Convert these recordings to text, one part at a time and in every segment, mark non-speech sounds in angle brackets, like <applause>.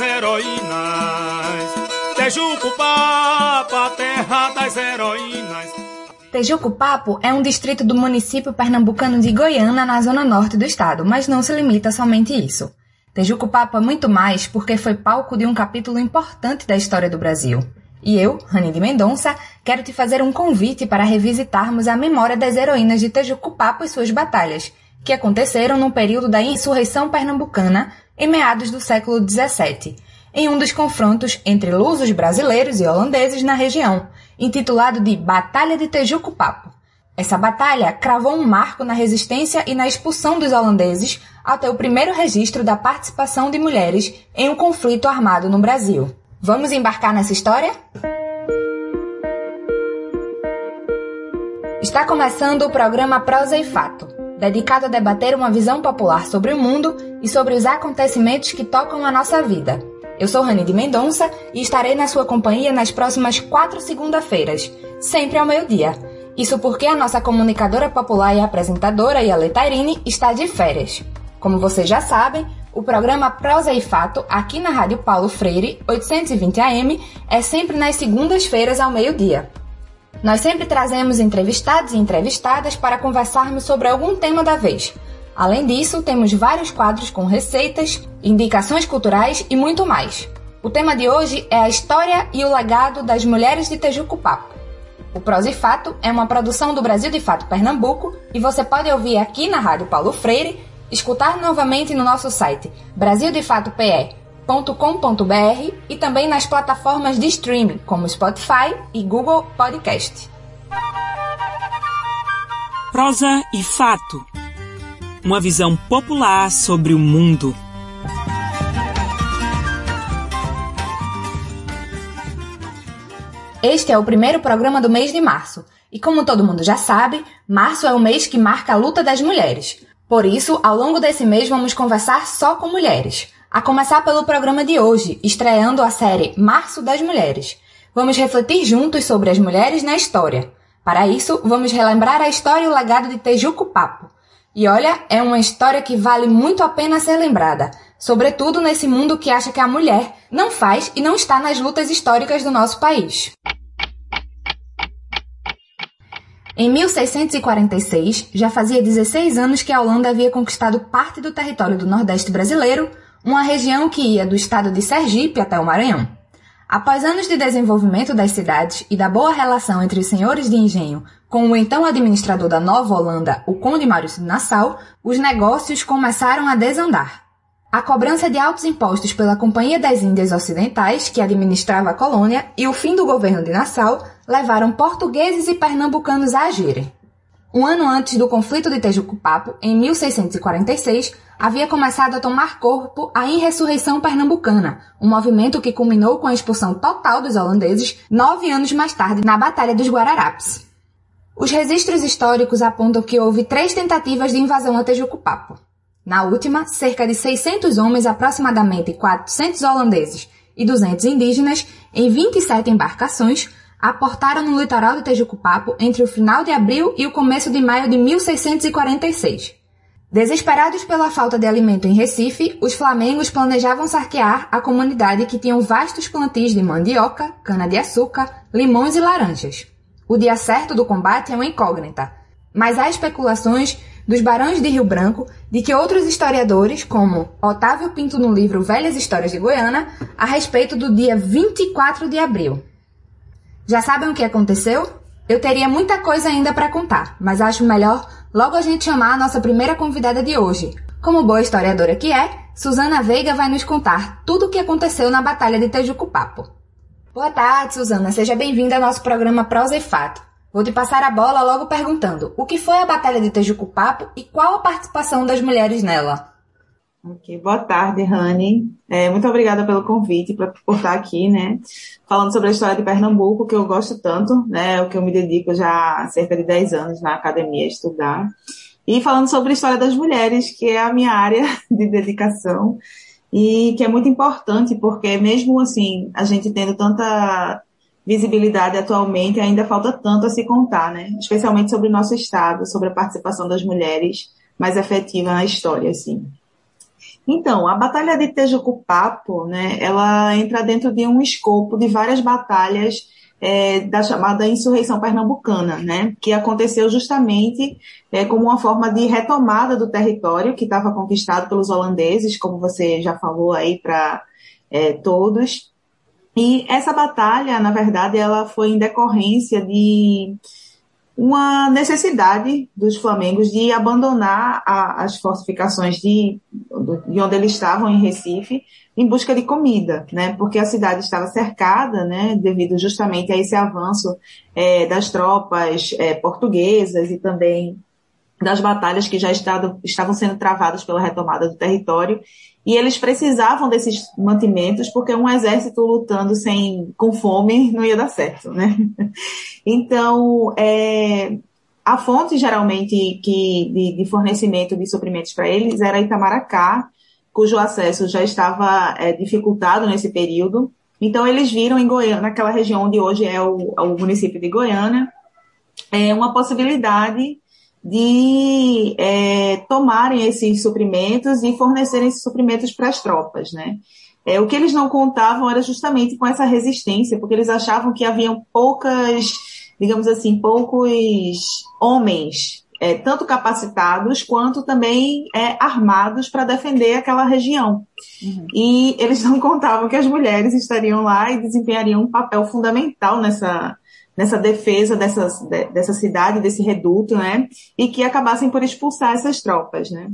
Heroínas. Tejucupapo, a terra das heroínas. Tejucupapo é um distrito do município pernambucano de Goiânia, na zona norte do estado, mas não se limita somente a isso. Tejucupapo é muito mais porque foi palco de um capítulo importante da história do Brasil. E eu, Rani de Mendonça, quero te fazer um convite para revisitarmos a memória das heroínas de Tejucupapo e suas batalhas, que aconteceram no período da insurreição pernambucana, em meados do século XVII, em um dos confrontos entre lusos brasileiros e holandeses na região, intitulado de Batalha de Tejucupapo. Essa batalha cravou um marco na resistência e na expulsão dos holandeses até o primeiro registro da participação de mulheres em um conflito armado no Brasil. Vamos embarcar nessa história? Está começando o programa Prosa e Fato, dedicado a debater uma visão popular sobre o mundo e sobre os acontecimentos que tocam a nossa vida. Eu sou Rani de Mendonça e estarei na sua companhia nas próximas quatro segunda-feiras, sempre ao meio-dia. Isso porque a nossa comunicadora popular e apresentadora, Yale Tairine, está de férias. Como vocês já sabem, o programa Prosa e Fato, aqui na Rádio Paulo Freire, 820 AM, é sempre nas segundas-feiras ao meio-dia. Nós sempre trazemos entrevistados e entrevistadas para conversarmos sobre algum tema da vez. Além disso, temos vários quadros com receitas, indicações culturais e muito mais. O tema de hoje é a história e o legado das mulheres de Tejucupapo. O Prosa e Fato é uma produção do Brasil de Fato Pernambuco e você pode ouvir aqui na Rádio Paulo Freire escutar novamente no nosso site brasildefatope.com.br e também nas plataformas de streaming como Spotify e Google Podcast. Prosa e Fato Uma visão popular sobre o mundo. Este é o primeiro programa do mês de março. E como todo mundo já sabe, março é o mês que marca a luta das mulheres. Por isso, ao longo desse mês vamos conversar só com mulheres. A começar pelo programa de hoje, estreando a série Março das Mulheres. Vamos refletir juntos sobre as mulheres na história. Para isso, vamos relembrar a história e o legado de Tejuco Papo. E olha, é uma história que vale muito a pena ser lembrada, sobretudo nesse mundo que acha que a mulher não faz e não está nas lutas históricas do nosso país. Em 1646, já fazia 16 anos que a Holanda havia conquistado parte do território do Nordeste brasileiro, uma região que ia do estado de Sergipe até o Maranhão. Após anos de desenvolvimento das cidades e da boa relação entre os senhores de engenho com o então administrador da Nova Holanda, o Conde Maurício de Nassau, os negócios começaram a desandar. A cobrança de altos impostos pela Companhia das Índias Ocidentais, que administrava a colônia, e o fim do governo de Nassau levaram portugueses e pernambucanos a agirem. Um ano antes do conflito de Tejucupapo, em 1646, havia começado a tomar corpo a Inressurreição Pernambucana, um movimento que culminou com a expulsão total dos holandeses nove anos mais tarde na Batalha dos Guararapes. Os registros históricos apontam que houve três tentativas de invasão a Tejucupapo. Na última, cerca de 600 homens, aproximadamente 400 holandeses e 200 indígenas, em 27 embarcações, aportaram no litoral de Tejucupapo entre o final de abril e o começo de maio de 1646. Desesperados pela falta de alimento em Recife, os flamengos planejavam saquear a comunidade que tinha vastos plantios de mandioca, cana-de-açúcar, limões e laranjas. O dia certo do combate é uma incógnita, mas há especulações dos Barões de Rio Branco de que outros historiadores, como Otávio Pinto no livro Velhas Histórias de Goiânia, a respeito do dia 24 de abril. Já sabem o que aconteceu? Eu teria muita coisa ainda para contar, mas acho melhor logo a gente chamar a nossa primeira convidada de hoje. Como boa historiadora que é, Suzana Veiga vai nos contar tudo o que aconteceu na Batalha de Tejucupapo. Boa tarde, Suzana. Seja bem-vinda ao nosso programa Prosa e Fato. Vou te passar a bola logo perguntando: o que foi a Batalha de Tejucupapo e qual a participação das mulheres nela? Ok, boa tarde, Rani. É, muito obrigada pelo convite pra, por estar aqui, né? Falando sobre a história de Pernambuco, que eu gosto tanto, né? O que eu me dedico já há cerca de 10 anos na academia a estudar. E falando sobre a história das mulheres, que é a minha área <laughs> de dedicação e que é muito importante, porque mesmo assim, a gente tendo tanta visibilidade atualmente, ainda falta tanto a se contar, né? Especialmente sobre o nosso estado, sobre a participação das mulheres mais efetiva na história, assim. Então, a Batalha de Tejucupapo, né, ela entra dentro de um escopo de várias batalhas é, da chamada insurreição pernambucana, né, que aconteceu justamente é, como uma forma de retomada do território que estava conquistado pelos holandeses, como você já falou aí para é, todos. E essa batalha, na verdade, ela foi em decorrência de uma necessidade dos flamengos de abandonar a, as fortificações de, de onde eles estavam em Recife em busca de comida, né? Porque a cidade estava cercada, né? Devido justamente a esse avanço é, das tropas é, portuguesas e também das batalhas que já estado, estavam sendo travadas pela retomada do território e eles precisavam desses mantimentos porque um exército lutando sem com fome não ia dar certo, né? <laughs> Então, é, a fonte geralmente que de, de fornecimento de suprimentos para eles era Itamaracá, cujo acesso já estava é, dificultado nesse período. Então, eles viram em Goiânia, naquela região onde hoje é o, o município de Goiânia, é, uma possibilidade de é, tomarem esses suprimentos e fornecerem esses suprimentos para as tropas, né? É, o que eles não contavam era justamente com essa resistência, porque eles achavam que haviam poucas, digamos assim, poucos homens, é, tanto capacitados quanto também é, armados para defender aquela região. Uhum. E eles não contavam que as mulheres estariam lá e desempenhariam um papel fundamental nessa, nessa defesa dessas, dessa cidade, desse reduto, né? E que acabassem por expulsar essas tropas, né?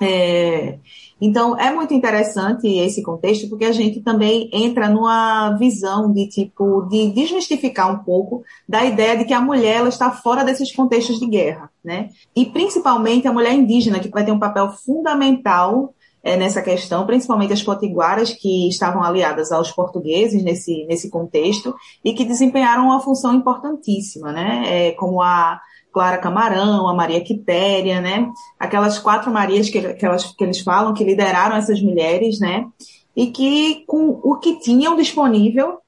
É, então, é muito interessante esse contexto, porque a gente também entra numa visão de tipo, de desmistificar um pouco da ideia de que a mulher ela está fora desses contextos de guerra, né? E principalmente a mulher indígena, que vai ter um papel fundamental é, nessa questão, principalmente as potiguaras que estavam aliadas aos portugueses nesse, nesse contexto e que desempenharam uma função importantíssima, né? É, como a Clara Camarão, a Maria Quitéria, né? Aquelas quatro Marias que, que, elas, que eles falam que lideraram essas mulheres, né? E que com o que tinham disponível,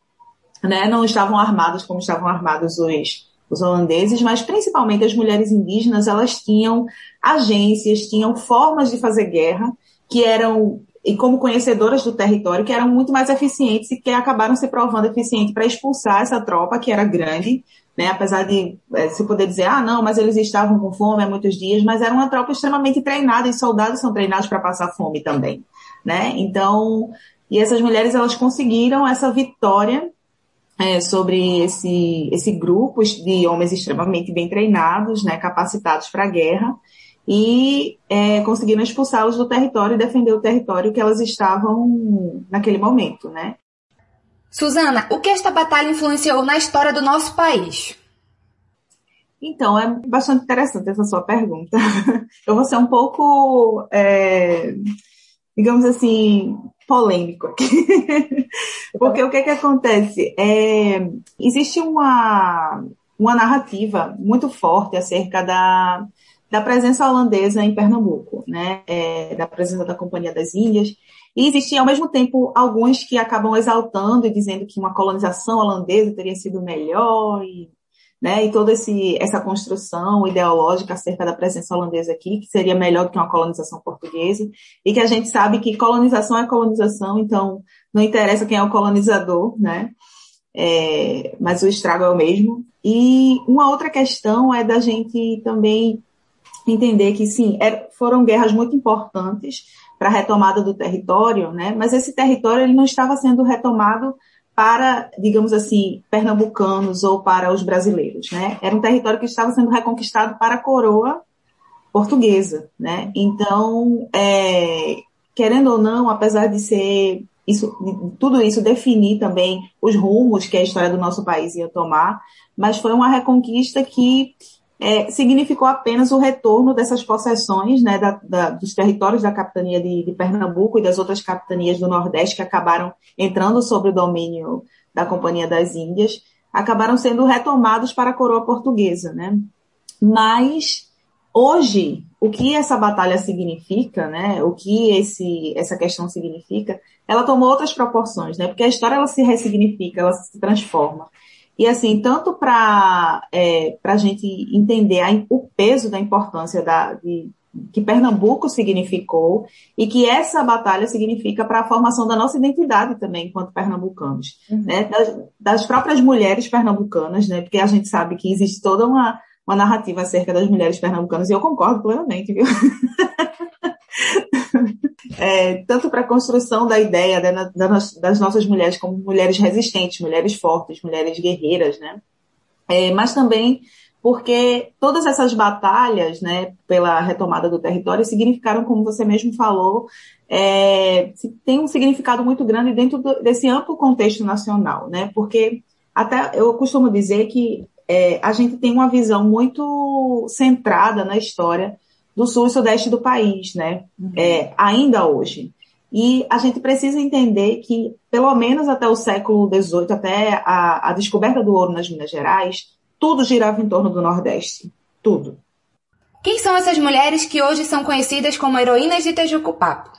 né? Não estavam armados como estavam armados os, os holandeses, mas principalmente as mulheres indígenas, elas tinham agências, tinham formas de fazer guerra que eram, e como conhecedoras do território, que eram muito mais eficientes e que acabaram se provando eficientes para expulsar essa tropa, que era grande, né? apesar de é, se poder dizer, ah, não, mas eles estavam com fome há muitos dias, mas era uma tropa extremamente treinada, e soldados são treinados para passar fome também. Né? Então, e essas mulheres, elas conseguiram essa vitória é, sobre esse, esse grupo de homens extremamente bem treinados, né, capacitados para a guerra, e é, conseguiram expulsá-los do território e defender o território que elas estavam naquele momento, né? Suzana, o que esta batalha influenciou na história do nosso país? Então, é bastante interessante essa sua pergunta. <laughs> Eu vou ser um pouco, é, digamos assim, polêmico aqui. <laughs> Porque o que que acontece? É, existe uma, uma narrativa muito forte acerca da, da presença holandesa em Pernambuco, né? É, da presença da Companhia das Índias. E existiam, ao mesmo tempo, alguns que acabam exaltando e dizendo que uma colonização holandesa teria sido melhor e, né, e toda esse, essa construção ideológica acerca da presença holandesa aqui, que seria melhor do que uma colonização portuguesa, e que a gente sabe que colonização é colonização, então não interessa quem é o colonizador, né? É, mas o estrago é o mesmo. E uma outra questão é da gente também entender que sim, é, foram guerras muito importantes para a retomada do território, né? Mas esse território ele não estava sendo retomado para, digamos assim, pernambucanos ou para os brasileiros, né? Era um território que estava sendo reconquistado para a coroa portuguesa, né? Então, é, querendo ou não, apesar de ser isso, tudo isso definir também os rumos que a história do nosso país ia tomar, mas foi uma reconquista que é, significou apenas o retorno dessas possessões né, da, da, dos territórios da capitania de, de, Pernambuco e das outras capitanias do Nordeste que acabaram entrando sobre o domínio da Companhia das Índias, acabaram sendo retomados para a coroa portuguesa. Né? Mas hoje, o que essa batalha significa, né, o que esse, essa questão significa, ela tomou outras proporções, né, porque a história ela se ressignifica, ela se transforma. E assim, tanto para é, a gente entender a, o peso da importância da, de, que Pernambuco significou e que essa batalha significa para a formação da nossa identidade também enquanto pernambucanos, uhum. né? Das, das, próprias mulheres pernambucanas, né? Porque a gente sabe que existe toda uma, uma narrativa acerca das mulheres pernambucanas e eu concordo plenamente, viu? <laughs> <laughs> é, tanto para a construção da ideia né, das nossas mulheres como mulheres resistentes, mulheres fortes, mulheres guerreiras, né? É, mas também porque todas essas batalhas, né, pela retomada do território, significaram, como você mesmo falou, é, tem um significado muito grande dentro do, desse amplo contexto nacional, né? Porque até eu costumo dizer que é, a gente tem uma visão muito centrada na história do sul e sudeste do país, né? Uhum. É, ainda hoje. E a gente precisa entender que, pelo menos até o século XVIII, até a, a descoberta do ouro nas Minas Gerais, tudo girava em torno do Nordeste. Tudo. Quem são essas mulheres que hoje são conhecidas como heroínas de Tejucupapo?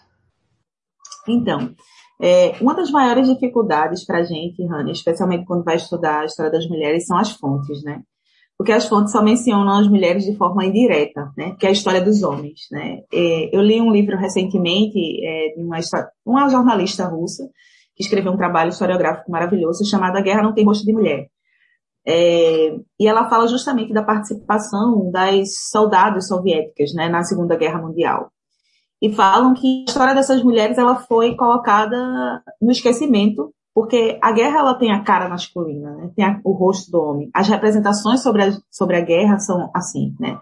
Então, é, uma das maiores dificuldades para a gente, Rani, especialmente quando vai estudar a história das mulheres, são as fontes, né? Porque as fontes só mencionam as mulheres de forma indireta, né? Que é a história dos homens, né? É, eu li um livro recentemente é, de uma, uma jornalista russa que escreveu um trabalho historiográfico maravilhoso chamado A Guerra Não Tem Rosto de Mulher. É, e ela fala justamente da participação das soldados soviéticas né, na Segunda Guerra Mundial. E falam que a história dessas mulheres ela foi colocada no esquecimento, porque a guerra ela tem a cara masculina, né, tem a, o rosto do homem. As representações sobre a, sobre a guerra são assim. Né?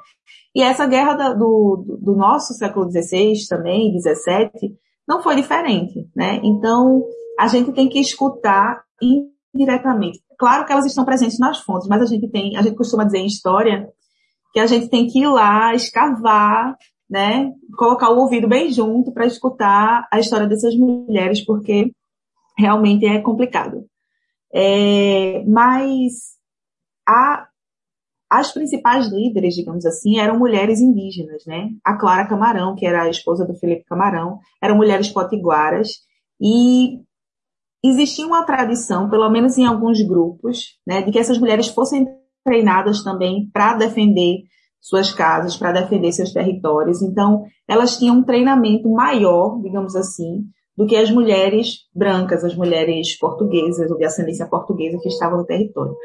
E essa guerra da, do, do nosso século XVI também, XVII, não foi diferente. Né? Então, a gente tem que escutar indiretamente Claro que elas estão presentes nas fontes, mas a gente tem, a gente costuma dizer em história que a gente tem que ir lá, escavar, né, colocar o ouvido bem junto para escutar a história dessas mulheres, porque realmente é complicado. É, mas a, as principais líderes, digamos assim, eram mulheres indígenas, né? A Clara Camarão, que era a esposa do Felipe Camarão, eram mulheres potiguaras e existia uma tradição, pelo menos em alguns grupos, né, de que essas mulheres fossem treinadas também para defender suas casas, para defender seus territórios. Então, elas tinham um treinamento maior, digamos assim, do que as mulheres brancas, as mulheres portuguesas ou de ascendência portuguesa que estavam no território.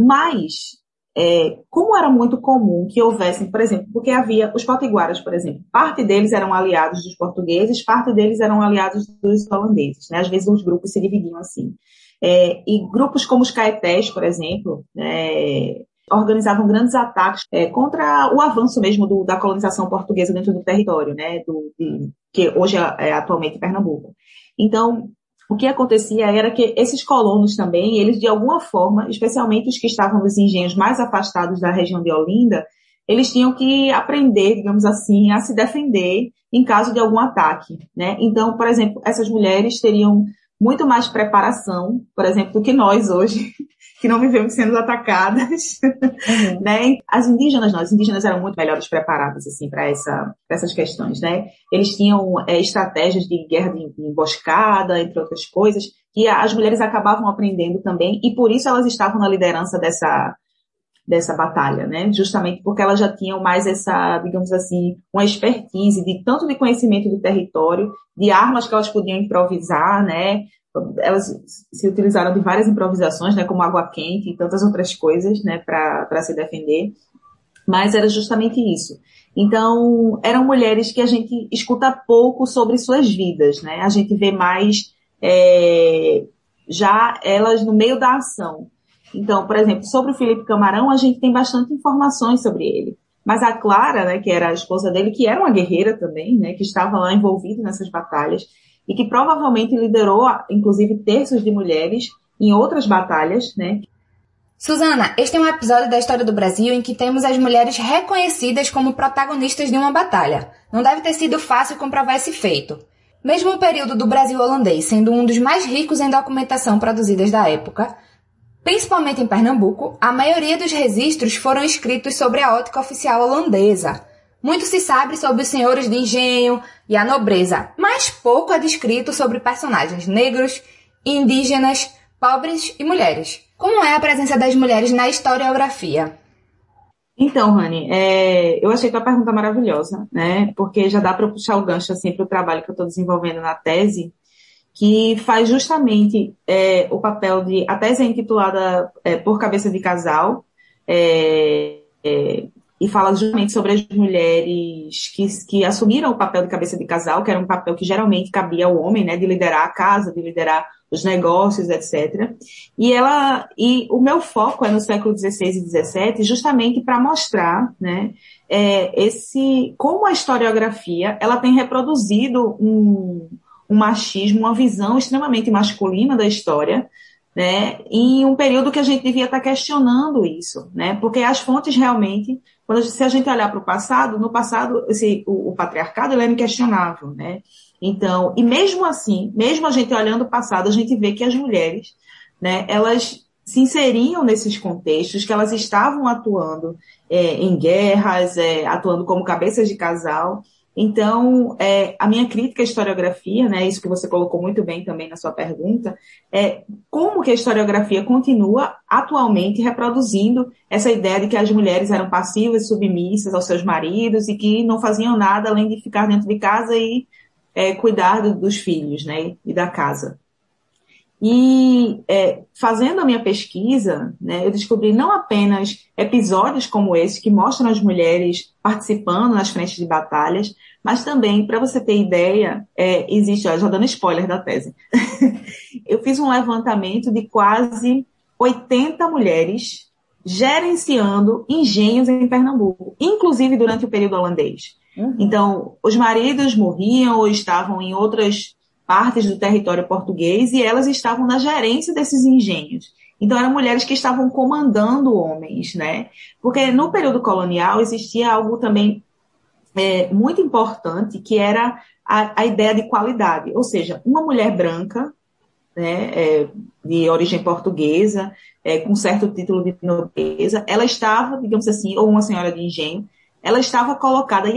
Mas é, como era muito comum que houvessem, por exemplo, porque havia os potiguaras, por exemplo, parte deles eram aliados dos portugueses, parte deles eram aliados dos holandeses, né? Às vezes os grupos se dividiam assim. É, e grupos como os caetés, por exemplo, é, organizavam grandes ataques é, contra o avanço mesmo do, da colonização portuguesa dentro do território, né? Do, de, que hoje é, é atualmente Pernambuco. Então, o que acontecia era que esses colonos também, eles de alguma forma, especialmente os que estavam nos engenhos mais afastados da região de Olinda, eles tinham que aprender, digamos assim, a se defender em caso de algum ataque, né? Então, por exemplo, essas mulheres teriam muito mais preparação, por exemplo, do que nós hoje, que não vivemos sendo atacadas, uhum. né? As indígenas, não, as indígenas eram muito melhores preparadas, assim, para essa, essas questões, né? Eles tinham é, estratégias de guerra de, de emboscada, entre outras coisas, que as mulheres acabavam aprendendo também, e por isso elas estavam na liderança dessa, dessa batalha, né? Justamente porque elas já tinham mais essa, digamos assim, uma expertise de tanto de conhecimento do território, de armas que elas podiam improvisar, né? Elas se utilizaram de várias improvisações, né? Como água quente e tantas outras coisas, né? Para se defender. Mas era justamente isso. Então, eram mulheres que a gente escuta pouco sobre suas vidas, né? A gente vê mais é, já elas no meio da ação. Então, por exemplo, sobre o Felipe Camarão, a gente tem bastante informações sobre ele. Mas a Clara, né, que era a esposa dele, que era uma guerreira também, né, que estava lá envolvida nessas batalhas e que provavelmente liderou, inclusive, terços de mulheres em outras batalhas, né? Susana, este é um episódio da história do Brasil em que temos as mulheres reconhecidas como protagonistas de uma batalha. Não deve ter sido fácil comprovar esse feito. Mesmo o período do Brasil holandês sendo um dos mais ricos em documentação produzidas da época, Principalmente em Pernambuco, a maioria dos registros foram escritos sobre a ótica oficial holandesa. Muito se sabe sobre os senhores de engenho e a nobreza, mas pouco é descrito sobre personagens negros, indígenas, pobres e mulheres. Como é a presença das mulheres na historiografia? Então, Rani, é, eu achei tua pergunta maravilhosa, né? Porque já dá para puxar o gancho assim para o trabalho que eu estou desenvolvendo na tese, que faz justamente é, o papel de. A tese é intitulada é, Por Cabeça de Casal, é, é, e fala justamente sobre as mulheres que, que assumiram o papel de cabeça de casal, que era um papel que geralmente cabia ao homem, né, de liderar a casa, de liderar os negócios, etc. E ela, e o meu foco é no século XVI e XVII, justamente para mostrar, né, é, esse, como a historiografia, ela tem reproduzido um, um machismo, uma visão extremamente masculina da história, né, em um período que a gente devia estar questionando isso, né, porque as fontes realmente, quando, se a gente olhar para o passado, no passado esse, o, o patriarcado ele era inquestionável, né, então, e mesmo assim, mesmo a gente olhando o passado, a gente vê que as mulheres, né, elas se inseriam nesses contextos, que elas estavam atuando é, em guerras, é, atuando como cabeças de casal. Então, é, a minha crítica à historiografia, né, isso que você colocou muito bem também na sua pergunta, é como que a historiografia continua atualmente reproduzindo essa ideia de que as mulheres eram passivas submissas aos seus maridos e que não faziam nada além de ficar dentro de casa e é, cuidar dos filhos, né, e da casa. E é, fazendo a minha pesquisa, né, eu descobri não apenas episódios como esse que mostram as mulheres participando nas frentes de batalhas, mas também, para você ter ideia, é, existe, ó, já dando spoiler da tese, <laughs> eu fiz um levantamento de quase 80 mulheres gerenciando engenhos em Pernambuco, inclusive durante o período holandês. Uhum. Então, os maridos morriam ou estavam em outras partes do território português e elas estavam na gerência desses engenhos. Então, eram mulheres que estavam comandando homens, né? Porque no período colonial existia algo também é, muito importante, que era a, a, ideia de qualidade. Ou seja, uma mulher branca, né, é, de origem portuguesa, é, com certo título de nobreza, ela estava, digamos assim, ou uma senhora de engenho, ela estava colocada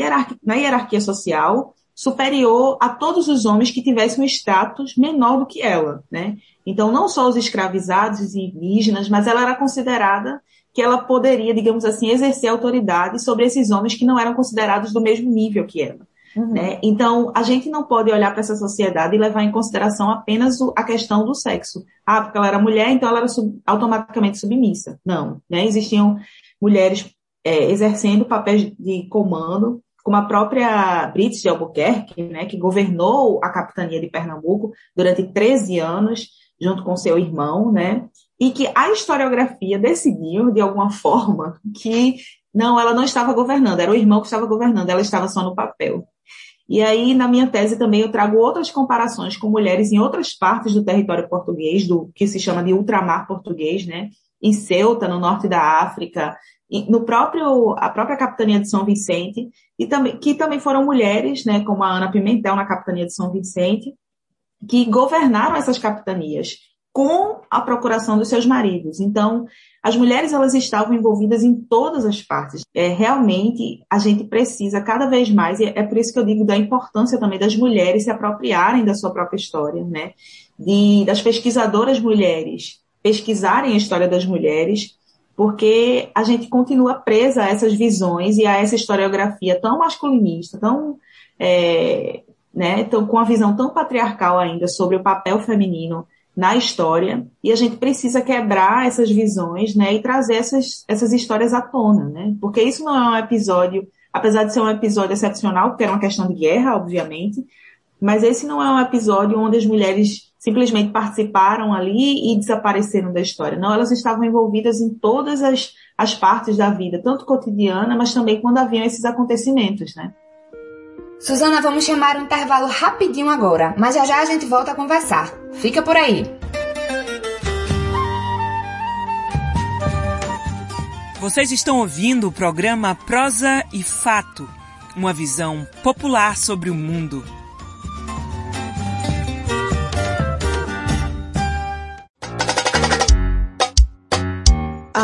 na hierarquia social superior a todos os homens que tivessem um status menor do que ela, né? Então, não só os escravizados e indígenas, mas ela era considerada que ela poderia, digamos assim, exercer autoridade sobre esses homens que não eram considerados do mesmo nível que ela. Uhum. Né? Então, a gente não pode olhar para essa sociedade e levar em consideração apenas o, a questão do sexo. Ah, porque ela era mulher, então ela era sub, automaticamente submissa. Não. Né? Existiam mulheres é, exercendo papéis de comando, como a própria Brits de Albuquerque, né, que governou a capitania de Pernambuco durante 13 anos, junto com seu irmão, né, e que a historiografia decidiu, de alguma <laughs> forma, que não, ela não estava governando, era o irmão que estava governando, ela estava só no papel. E aí, na minha tese também, eu trago outras comparações com mulheres em outras partes do território português, do que se chama de ultramar português, né? Em Ceuta, no norte da África, no próprio, a própria capitania de São Vicente, e também, que também foram mulheres, né, como a Ana Pimentel na capitania de São Vicente, que governaram essas capitanias com a procuração dos seus maridos. Então, as mulheres elas estavam envolvidas em todas as partes. É, realmente, a gente precisa cada vez mais, e é por isso que eu digo da importância também das mulheres se apropriarem da sua própria história, né? De, das pesquisadoras mulheres pesquisarem a história das mulheres, porque a gente continua presa a essas visões e a essa historiografia tão masculinista, tão, é, né, tão, com a visão tão patriarcal ainda sobre o papel feminino na história, e a gente precisa quebrar essas visões, né, e trazer essas, essas histórias à tona, né, porque isso não é um episódio, apesar de ser um episódio excepcional, porque era uma questão de guerra, obviamente, mas esse não é um episódio onde as mulheres simplesmente participaram ali e desapareceram da história. Não, elas estavam envolvidas em todas as, as partes da vida, tanto cotidiana, mas também quando haviam esses acontecimentos, né? Suzana, vamos chamar um intervalo rapidinho agora, mas já já a gente volta a conversar. Fica por aí. Vocês estão ouvindo o programa Prosa e Fato, uma visão popular sobre o mundo.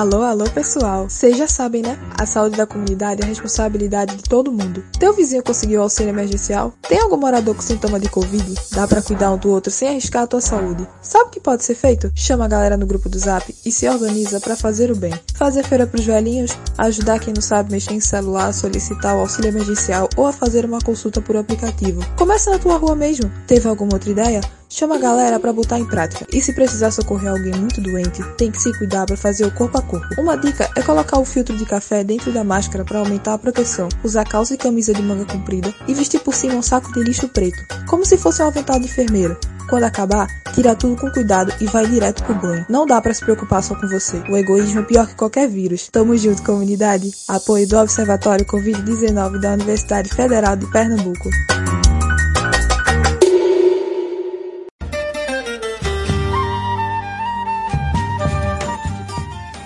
Alô, alô pessoal! Vocês já sabem, né? A saúde da comunidade é responsabilidade de todo mundo. Teu vizinho conseguiu auxílio emergencial? Tem algum morador com sintoma de Covid? Dá para cuidar um do outro sem arriscar a tua saúde. Sabe o que pode ser feito? Chama a galera no grupo do Zap e se organiza para fazer o bem. Fazer feira pros velhinhos, ajudar quem não sabe mexer em celular, solicitar o auxílio emergencial ou a fazer uma consulta por aplicativo. Começa na tua rua mesmo. Teve alguma outra ideia? Chama a galera para botar em prática. E se precisar socorrer alguém muito doente, tem que se cuidar para fazer o corpo a corpo. Uma dica é colocar o filtro de café dentro da máscara para aumentar a proteção, usar calça e camisa de manga comprida e vestir por cima um saco de lixo preto, como se fosse um avental de enfermeiro. Quando acabar, tira tudo com cuidado e vai direto pro banho. Não dá para se preocupar só com você. O egoísmo é pior que qualquer vírus. Tamo junto, comunidade. Apoio do Observatório Covid-19 da Universidade Federal de Pernambuco.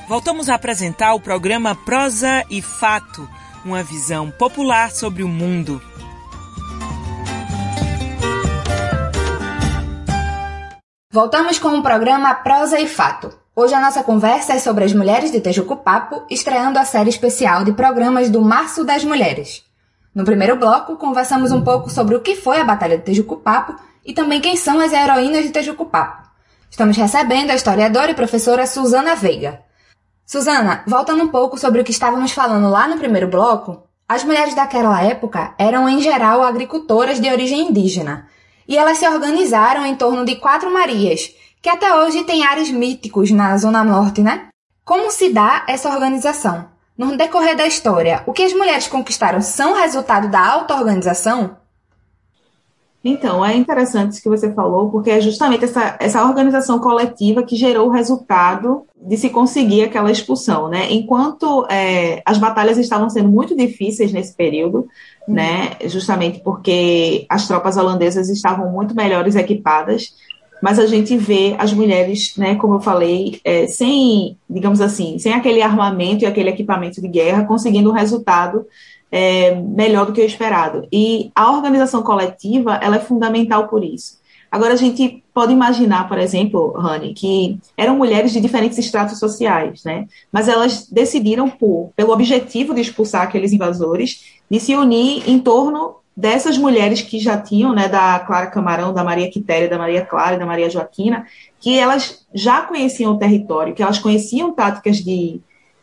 Voltamos a apresentar o programa Prosa e Fato, uma visão popular sobre o mundo. Voltamos com o programa Prosa e Fato. Hoje a nossa conversa é sobre as mulheres de Tejucupapo, estreando a série especial de programas do Março das Mulheres. No primeiro bloco, conversamos um pouco sobre o que foi a Batalha de Tejucupapo e também quem são as heroínas de Tejucupapo. Estamos recebendo a historiadora e professora Suzana Veiga. Suzana, voltando um pouco sobre o que estávamos falando lá no primeiro bloco, as mulheres daquela época eram em geral agricultoras de origem indígena, e elas se organizaram em torno de quatro Marias, que até hoje têm ares míticos na Zona Norte, né? Como se dá essa organização? No decorrer da história, o que as mulheres conquistaram são resultado da auto-organização? Então, é interessante isso que você falou, porque é justamente essa, essa organização coletiva que gerou o resultado de se conseguir aquela expulsão, né? Enquanto é, as batalhas estavam sendo muito difíceis nesse período, uhum. né? Justamente porque as tropas holandesas estavam muito melhores equipadas, mas a gente vê as mulheres, né? Como eu falei, é, sem, digamos assim, sem aquele armamento e aquele equipamento de guerra, conseguindo um resultado é, melhor do que o esperado. E a organização coletiva, ela é fundamental por isso. Agora, a gente pode imaginar, por exemplo, Rani, que eram mulheres de diferentes estratos sociais, né? Mas elas decidiram, por, pelo objetivo de expulsar aqueles invasores, de se unir em torno dessas mulheres que já tinham, né, da Clara Camarão, da Maria Quitéria, da Maria Clara da Maria Joaquina, que elas já conheciam o território, que elas conheciam táticas de,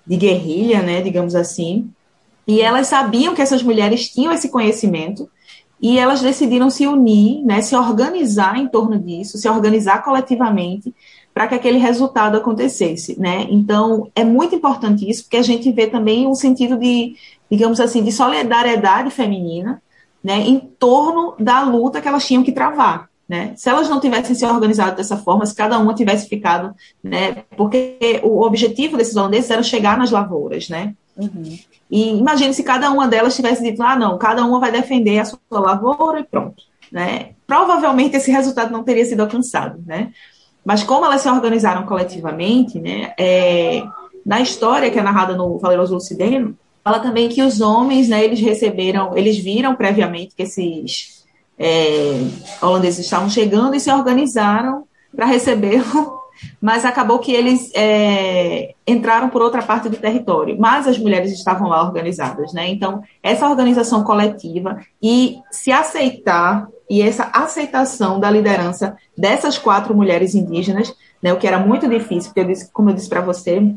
de guerrilha, né, digamos assim, e elas sabiam que essas mulheres tinham esse conhecimento e elas decidiram se unir, né, se organizar em torno disso, se organizar coletivamente para que aquele resultado acontecesse, né? Então, é muito importante isso, porque a gente vê também um sentido de, digamos assim, de solidariedade feminina, né, em torno da luta que elas tinham que travar, né? Se elas não tivessem se organizado dessa forma, se cada uma tivesse ficado, né, porque o objetivo desses holandeses era chegar nas lavouras, né? Uhum. E imagine se cada uma delas tivesse dito, ah, não, cada uma vai defender a sua lavoura e pronto. Né? Provavelmente esse resultado não teria sido alcançado, né? Mas como elas se organizaram coletivamente, né, é, na história que é narrada no Valeroso Lucideno, fala também que os homens, né, eles receberam, eles viram previamente que esses é, holandeses estavam chegando e se organizaram para recebê-lo <laughs> mas acabou que eles é, entraram por outra parte do território, mas as mulheres estavam lá organizadas, né? Então, essa organização coletiva e se aceitar, e essa aceitação da liderança dessas quatro mulheres indígenas, né, o que era muito difícil, porque eu disse, como eu disse para você,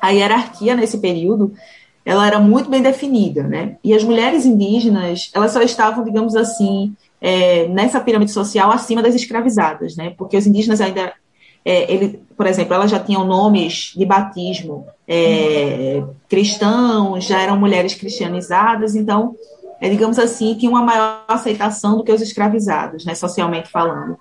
a hierarquia nesse período ela era muito bem definida, né? E as mulheres indígenas, elas só estavam, digamos assim, é, nessa pirâmide social acima das escravizadas, né? Porque os indígenas ainda é, ele, por exemplo, elas já tinham nomes de batismo é, cristãos, já eram mulheres cristianizadas, então, é, digamos assim, tinha uma maior aceitação do que os escravizados, né, socialmente falando.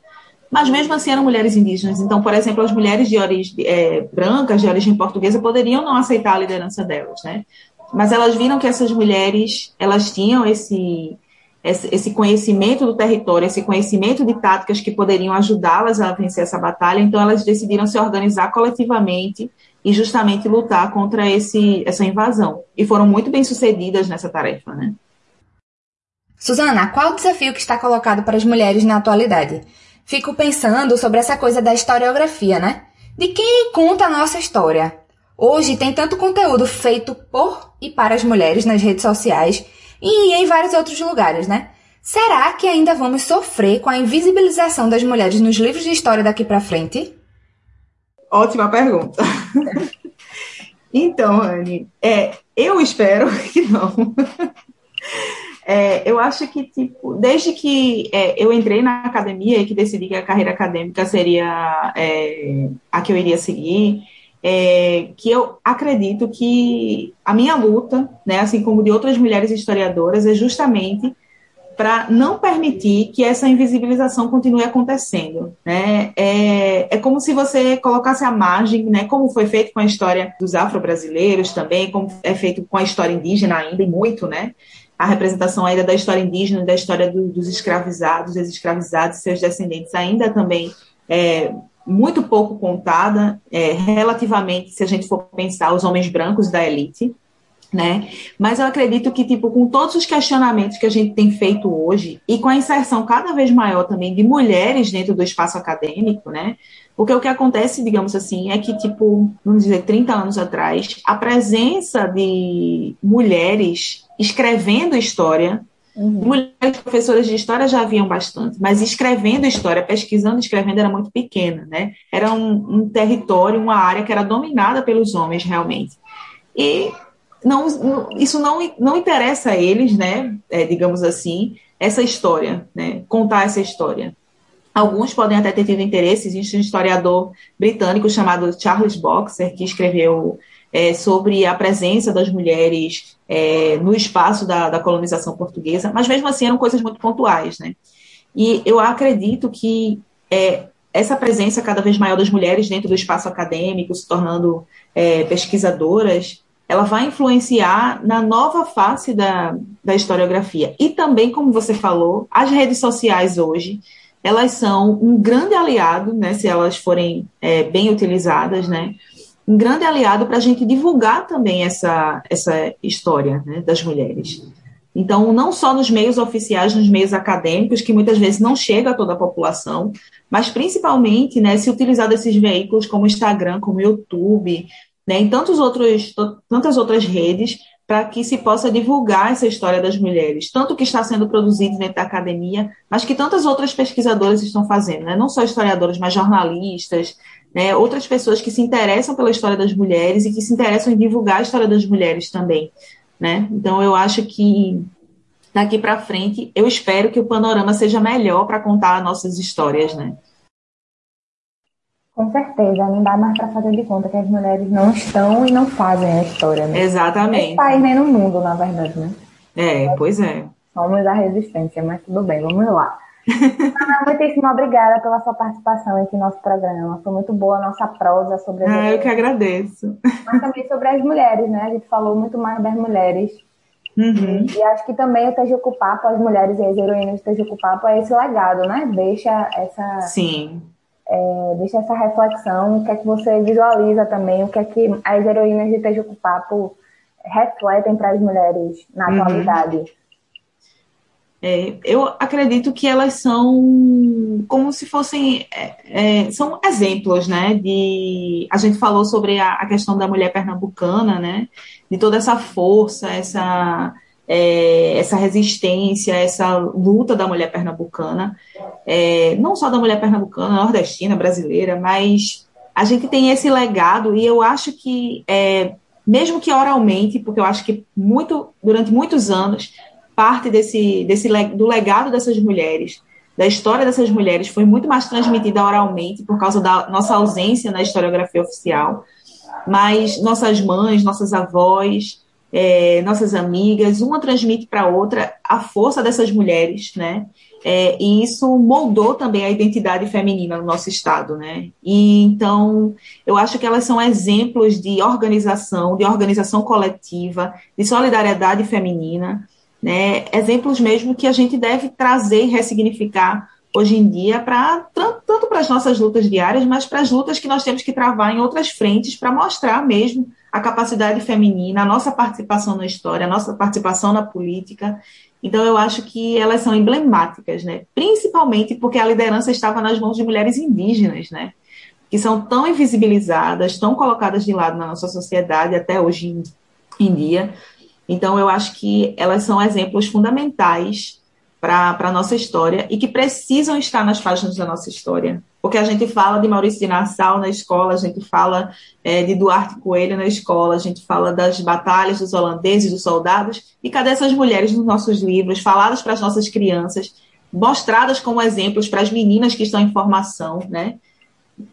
Mas mesmo assim eram mulheres indígenas. Então, por exemplo, as mulheres de origem é, brancas, de origem portuguesa, poderiam não aceitar a liderança delas, né? Mas elas viram que essas mulheres, elas tinham esse esse conhecimento do território, esse conhecimento de táticas que poderiam ajudá-las a vencer essa batalha, então elas decidiram se organizar coletivamente e justamente lutar contra esse, essa invasão. E foram muito bem sucedidas nessa tarefa, né? Suzana, qual o desafio que está colocado para as mulheres na atualidade? Fico pensando sobre essa coisa da historiografia, né? De quem conta a nossa história? Hoje tem tanto conteúdo feito por e para as mulheres nas redes sociais e em vários outros lugares, né? Será que ainda vamos sofrer com a invisibilização das mulheres nos livros de história daqui para frente? Ótima pergunta. <laughs> então, Anne, é, eu espero <laughs> que não. É, eu acho que, tipo, desde que é, eu entrei na academia e que decidi que a carreira acadêmica seria é, a que eu iria seguir, é, que eu acredito que a minha luta, né, assim como de outras mulheres historiadoras, é justamente para não permitir que essa invisibilização continue acontecendo. Né? É, é como se você colocasse a margem, né, como foi feito com a história dos afro-brasileiros também, como é feito com a história indígena ainda e muito, né? a representação ainda da história indígena, da história do, dos escravizados, ex-escravizados seus descendentes ainda também é, muito pouco contada, é, relativamente, se a gente for pensar, os homens brancos da elite, né? Mas eu acredito que, tipo, com todos os questionamentos que a gente tem feito hoje e com a inserção cada vez maior também de mulheres dentro do espaço acadêmico, né? Porque o que acontece, digamos assim, é que, tipo, vamos dizer, 30 anos atrás, a presença de mulheres escrevendo história Uhum. Mulheres professoras de história já haviam bastante, mas escrevendo história, pesquisando, escrevendo era muito pequena, né? Era um, um território, uma área que era dominada pelos homens realmente. E não, isso não, não interessa a eles, né? É, digamos assim, essa história, né? Contar essa história. Alguns podem até ter tido interesse. Existe um historiador britânico chamado Charles Boxer que escreveu é, sobre a presença das mulheres é, no espaço da, da, colonização portuguesa, mas mesmo assim eram coisas muito pontuais, né? E eu acredito que é, essa presença cada vez maior das mulheres dentro do espaço acadêmico, se tornando é, pesquisadoras, ela vai influenciar na nova face da, da historiografia. E também, como você falou, as redes sociais hoje, elas são um grande aliado, né, se elas forem é, bem utilizadas, né, um grande aliado para a gente divulgar também essa, essa história né, das mulheres. Então, não só nos meios oficiais, nos meios acadêmicos, que muitas vezes não chega a toda a população, mas principalmente né, se utilizar desses veículos como Instagram, como YouTube, né, em tantos outros, tantas outras redes, para que se possa divulgar essa história das mulheres, tanto que está sendo produzido dentro da academia, mas que tantas outras pesquisadoras estão fazendo, né? não só historiadoras, mas jornalistas, né? outras pessoas que se interessam pela história das mulheres e que se interessam em divulgar a história das mulheres também. Né? Então, eu acho que daqui para frente, eu espero que o panorama seja melhor para contar nossas histórias. Né? Com certeza, não dá mais para fazer de conta que as mulheres não estão e não fazem a história, né? Exatamente. Nem país nem no mundo, na verdade, né? É, pois é. Somos a resistência, mas tudo bem, vamos lá. Ana, muitíssimo obrigada pela sua participação aqui no nosso programa. Foi muito boa a nossa prosa sobre as Ah, mulheres, eu que agradeço. Mas também sobre as mulheres, né? A gente falou muito mais das mulheres. Uhum. E acho que também o Tejuco Papo, as mulheres e as heroínas do Tejuco Papo, é esse legado, né? Deixa essa. Sim é, deixa essa reflexão, o que é que você visualiza também, o que é que as heroínas de Tejuco Papo refletem para as mulheres na uhum. atualidade. É, eu acredito que elas são como se fossem é, é, são exemplos, né? De a gente falou sobre a, a, questão da mulher pernambucana, né? De toda essa força, essa é, essa resistência, essa luta da mulher pernambucana, é, não só da mulher pernambucana, nordestina, brasileira, mas a gente tem esse legado e eu acho que, é, mesmo que oralmente, porque eu acho que muito, durante muitos anos, parte desse, desse do legado dessas mulheres, da história dessas mulheres, foi muito mais transmitida oralmente por causa da nossa ausência na historiografia oficial, mas nossas mães, nossas avós, é, nossas amigas, uma transmite para outra a força dessas mulheres, né? É, e isso moldou também a identidade feminina no nosso estado, né? E então eu acho que elas são exemplos de organização, de organização coletiva, de solidariedade feminina, né? Exemplos mesmo que a gente deve trazer e ressignificar hoje em dia para tanto para as nossas lutas diárias, mas para as lutas que nós temos que travar em outras frentes para mostrar mesmo a capacidade feminina, a nossa participação na história, a nossa participação na política. Então, eu acho que elas são emblemáticas, né? principalmente porque a liderança estava nas mãos de mulheres indígenas. Né? que são tão invisibilizadas, tão colocadas de lado na nossa sociedade até hoje em, em dia. Então, eu acho que elas são exemplos fundamentais para a nossa história e que precisam estar nas páginas da nossa história. Porque a gente fala de Maurício de Nassau na escola, a gente fala é, de Duarte Coelho na escola, a gente fala das batalhas dos holandeses, dos soldados, e cadê essas mulheres nos nossos livros, faladas para as nossas crianças, mostradas como exemplos para as meninas que estão em formação, né?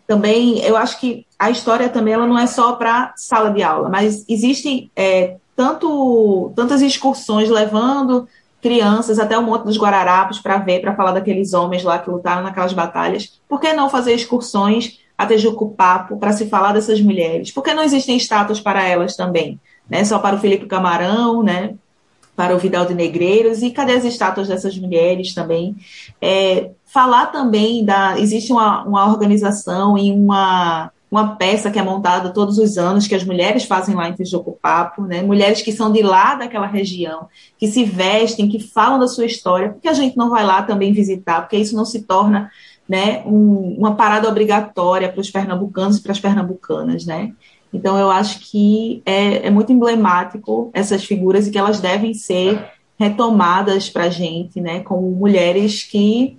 Também, eu acho que a história também ela não é só para sala de aula, mas existem é, tanto, tantas excursões levando crianças até o Monte dos Guararapes para ver, para falar daqueles homens lá que lutaram naquelas batalhas. Por que não fazer excursões até Jucupapo para se falar dessas mulheres? Por que não existem estátuas para elas também? Né? Só para o Felipe Camarão, né? para o Vidal de Negreiros, e cadê as estátuas dessas mulheres também? É, falar também da. Existe uma, uma organização e uma uma peça que é montada todos os anos, que as mulheres fazem lá em Tijucupapo, né? Mulheres que são de lá daquela região, que se vestem, que falam da sua história, porque a gente não vai lá também visitar, porque isso não se torna né, um, uma parada obrigatória para os pernambucanos e para as pernambucanas, né? Então eu acho que é, é muito emblemático essas figuras e que elas devem ser retomadas para a gente, né, como mulheres que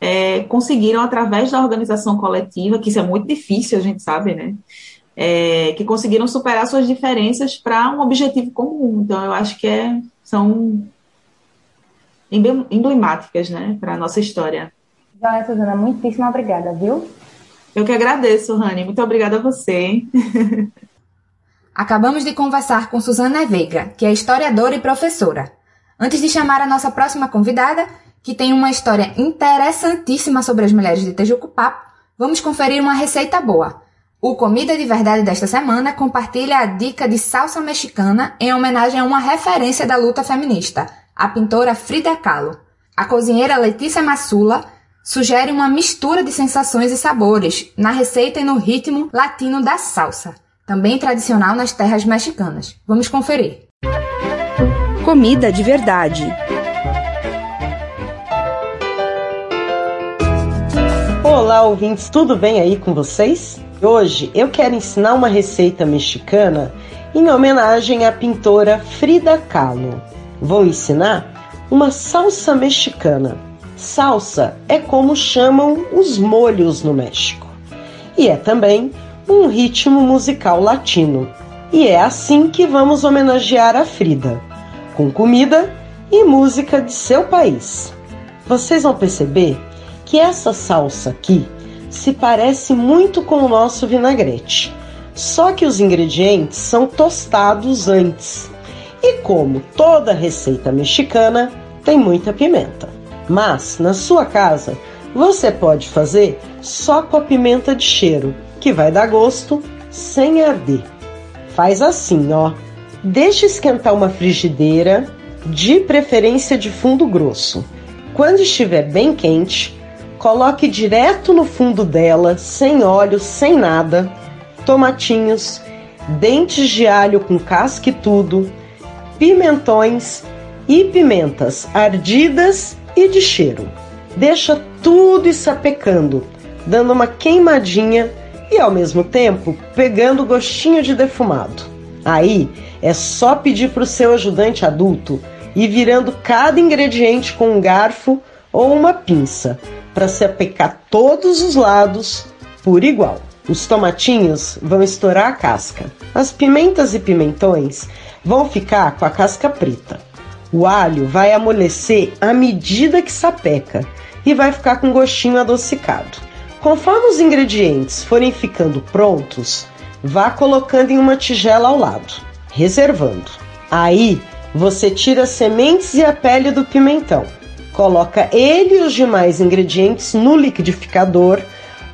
é, conseguiram, através da organização coletiva, que isso é muito difícil, a gente sabe, né? É, que conseguiram superar suas diferenças para um objetivo comum. Então, eu acho que é, são emblemáticas, né, para a nossa história. Joia, Suzana, muitíssimo obrigada, viu? Eu que agradeço, Rani. Muito obrigada a você. <laughs> Acabamos de conversar com Suzana Veiga, que é historiadora e professora. Antes de chamar a nossa próxima convidada, que tem uma história interessantíssima sobre as mulheres de Tejucupapo, vamos conferir uma receita boa. O Comida de Verdade desta semana compartilha a dica de salsa mexicana em homenagem a uma referência da luta feminista, a pintora Frida Kahlo. A cozinheira Letícia Massula sugere uma mistura de sensações e sabores na receita e no ritmo latino da salsa, também tradicional nas terras mexicanas. Vamos conferir. Comida de Verdade Olá, ouvintes, tudo bem aí com vocês? Hoje eu quero ensinar uma receita mexicana em homenagem à pintora Frida Kahlo. Vou ensinar uma salsa mexicana. Salsa é como chamam os molhos no México. E é também um ritmo musical latino. E é assim que vamos homenagear a Frida, com comida e música de seu país. Vocês vão perceber que essa salsa aqui se parece muito com o nosso vinagrete, só que os ingredientes são tostados antes. E como toda receita mexicana, tem muita pimenta. Mas na sua casa, você pode fazer só com a pimenta de cheiro, que vai dar gosto sem arder. Faz assim, ó. Deixe esquentar uma frigideira, de preferência de fundo grosso. Quando estiver bem quente, coloque direto no fundo dela, sem óleo, sem nada, tomatinhos, dentes de alho com casca e tudo, pimentões e pimentas ardidas e de cheiro. Deixa tudo sapecando, dando uma queimadinha e ao mesmo tempo pegando gostinho de defumado. Aí é só pedir para o seu ajudante adulto ir virando cada ingrediente com um garfo ou uma pinça para se aplicar todos os lados por igual. Os tomatinhos vão estourar a casca. As pimentas e pimentões vão ficar com a casca preta. O alho vai amolecer à medida que sapeca e vai ficar com gostinho adocicado. Conforme os ingredientes forem ficando prontos, vá colocando em uma tigela ao lado, reservando. Aí você tira as sementes e a pele do pimentão Coloca ele e os demais ingredientes no liquidificador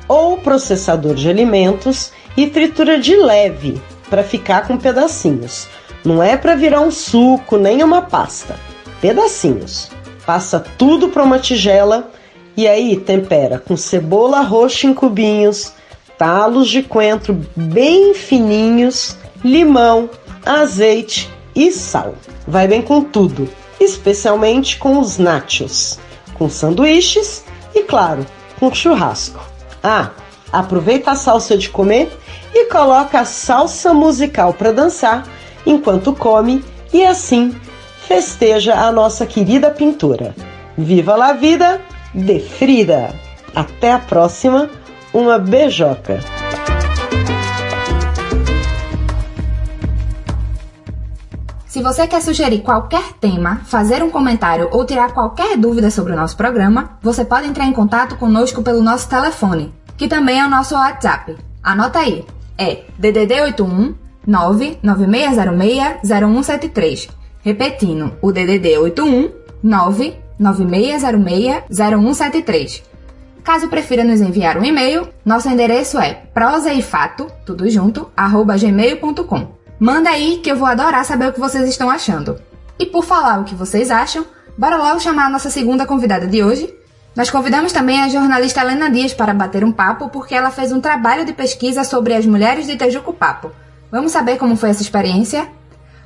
ou processador de alimentos e tritura de leve para ficar com pedacinhos. Não é para virar um suco nem uma pasta. Pedacinhos. Passa tudo para uma tigela e aí tempera com cebola roxa em cubinhos, talos de coentro bem fininhos, limão, azeite e sal. Vai bem com tudo especialmente com os nachos, com sanduíches e, claro, com churrasco. Ah, Aproveita a salsa de comer e coloca a salsa musical para dançar enquanto come e assim festeja a nossa querida pintora. Viva la vida de Frida! Até a próxima, uma beijoca! Se você quer sugerir qualquer tema, fazer um comentário ou tirar qualquer dúvida sobre o nosso programa, você pode entrar em contato conosco pelo nosso telefone, que também é o nosso WhatsApp. Anota aí, é DDD 81 99606 0173. Repetindo, o DDD 81 99606 0173. Caso prefira nos enviar um e-mail, nosso endereço é prosaefato, tudo junto, arroba gmail.com. Manda aí que eu vou adorar saber o que vocês estão achando. E por falar o que vocês acham, bora logo chamar a nossa segunda convidada de hoje. Nós convidamos também a jornalista Helena Dias para bater um papo porque ela fez um trabalho de pesquisa sobre as mulheres de Tejuco Papo. Vamos saber como foi essa experiência?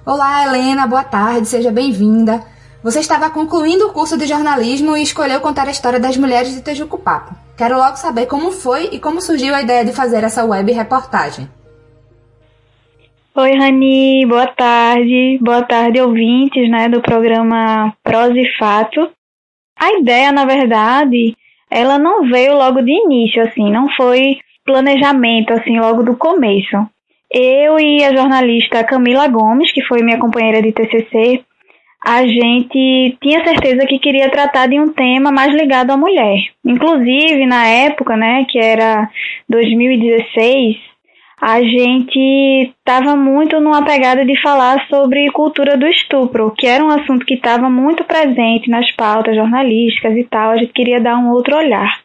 Olá, Helena, boa tarde, seja bem-vinda. Você estava concluindo o curso de jornalismo e escolheu contar a história das mulheres de Tejuco Papo. Quero logo saber como foi e como surgiu a ideia de fazer essa web reportagem. Oi, Rani, boa tarde. Boa tarde, ouvintes, né, do programa Prosa e Fato. A ideia, na verdade, ela não veio logo de início, assim, não foi planejamento, assim, logo do começo. Eu e a jornalista Camila Gomes, que foi minha companheira de TCC, a gente tinha certeza que queria tratar de um tema mais ligado à mulher. Inclusive, na época, né, que era 2016, a gente estava muito numa pegada de falar sobre cultura do estupro, que era um assunto que estava muito presente nas pautas jornalísticas e tal, a gente queria dar um outro olhar.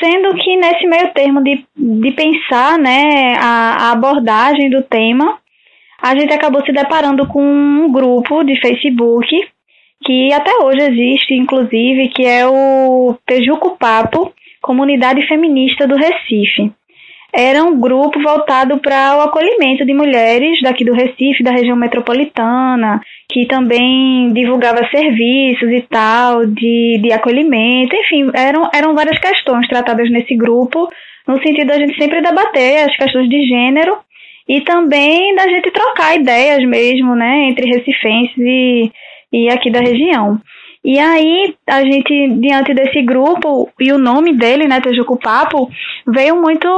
Sendo que nesse meio termo de, de pensar né, a, a abordagem do tema, a gente acabou se deparando com um grupo de Facebook que até hoje existe, inclusive, que é o Tejuco Papo, Comunidade Feminista do Recife era um grupo voltado para o acolhimento de mulheres daqui do Recife, da região metropolitana, que também divulgava serviços e tal, de, de acolhimento, enfim, eram, eram várias questões tratadas nesse grupo, no sentido da gente sempre debater as questões de gênero e também da gente trocar ideias mesmo, né, entre recifenses e, e aqui da região. E aí, a gente, diante desse grupo, e o nome dele, né, Tejuco Papo, veio muito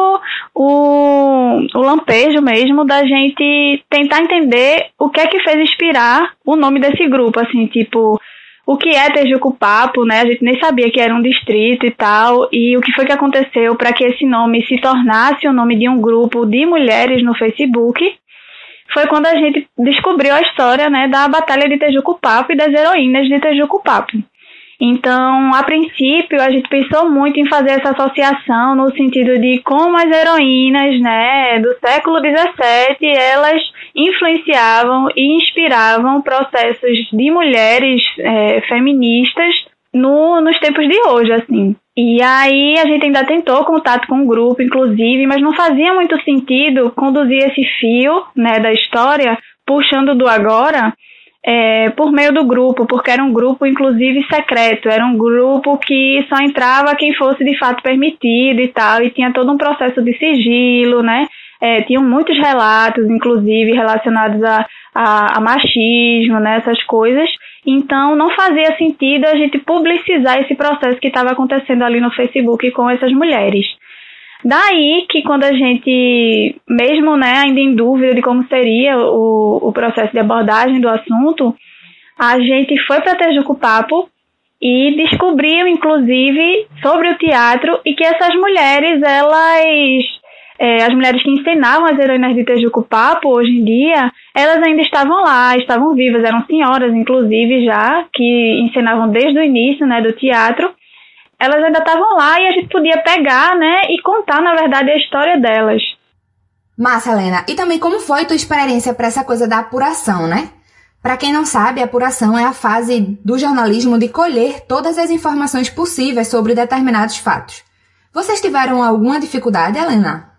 o, o lampejo mesmo da gente tentar entender o que é que fez inspirar o nome desse grupo, assim, tipo, o que é Tejuco Papo, né? A gente nem sabia que era um distrito e tal, e o que foi que aconteceu para que esse nome se tornasse o nome de um grupo de mulheres no Facebook foi quando a gente descobriu a história né, da Batalha de Tejuco Papo e das heroínas de Tejuco Papo. Então, a princípio, a gente pensou muito em fazer essa associação no sentido de como as heroínas né, do século XVII, elas influenciavam e inspiravam processos de mulheres é, feministas no, nos tempos de hoje, assim. E aí a gente ainda tentou contato com o grupo, inclusive, mas não fazia muito sentido conduzir esse fio né, da história, puxando do agora, é, por meio do grupo, porque era um grupo, inclusive, secreto, era um grupo que só entrava quem fosse de fato permitido e tal, e tinha todo um processo de sigilo, né? É, tinham muitos relatos, inclusive, relacionados a, a, a machismo, né? Essas coisas. Então, não fazia sentido a gente publicizar esse processo que estava acontecendo ali no Facebook com essas mulheres. Daí que quando a gente, mesmo né, ainda em dúvida de como seria o, o processo de abordagem do assunto, a gente foi para Tejuco Papo e descobriu, inclusive, sobre o teatro e que essas mulheres, elas é, as mulheres que ensinavam as heroínas de Tejuco Papo hoje em dia, elas ainda estavam lá, estavam vivas, eram senhoras, inclusive, já, que ensinavam desde o início, né, do teatro. Elas ainda estavam lá e a gente podia pegar, né, e contar, na verdade, a história delas. Massa, Helena. E também como foi tua experiência para essa coisa da apuração, né? Para quem não sabe, a apuração é a fase do jornalismo de colher todas as informações possíveis sobre determinados fatos. Vocês tiveram alguma dificuldade, Helena?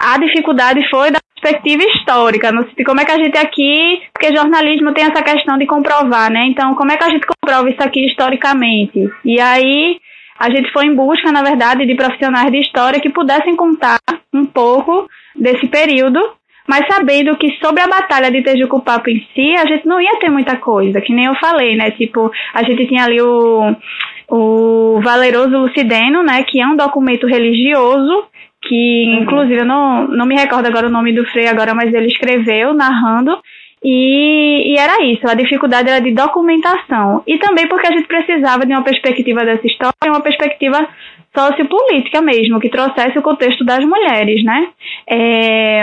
A dificuldade foi da perspectiva histórica, no sentido como é que a gente aqui, porque jornalismo tem essa questão de comprovar, né? Então, como é que a gente comprova isso aqui historicamente? E aí a gente foi em busca, na verdade, de profissionais de história que pudessem contar um pouco desse período, mas sabendo que sobre a batalha de Tejucupapo em si, a gente não ia ter muita coisa, que nem eu falei, né? Tipo, a gente tinha ali o, o Valeroso Lucideno, né? Que é um documento religioso que uhum. inclusive eu não, não me recordo agora o nome do Frei agora, mas ele escreveu narrando e, e, era isso, a dificuldade era de documentação. E também porque a gente precisava de uma perspectiva dessa história, uma perspectiva sociopolítica mesmo, que trouxesse o contexto das mulheres, né? É,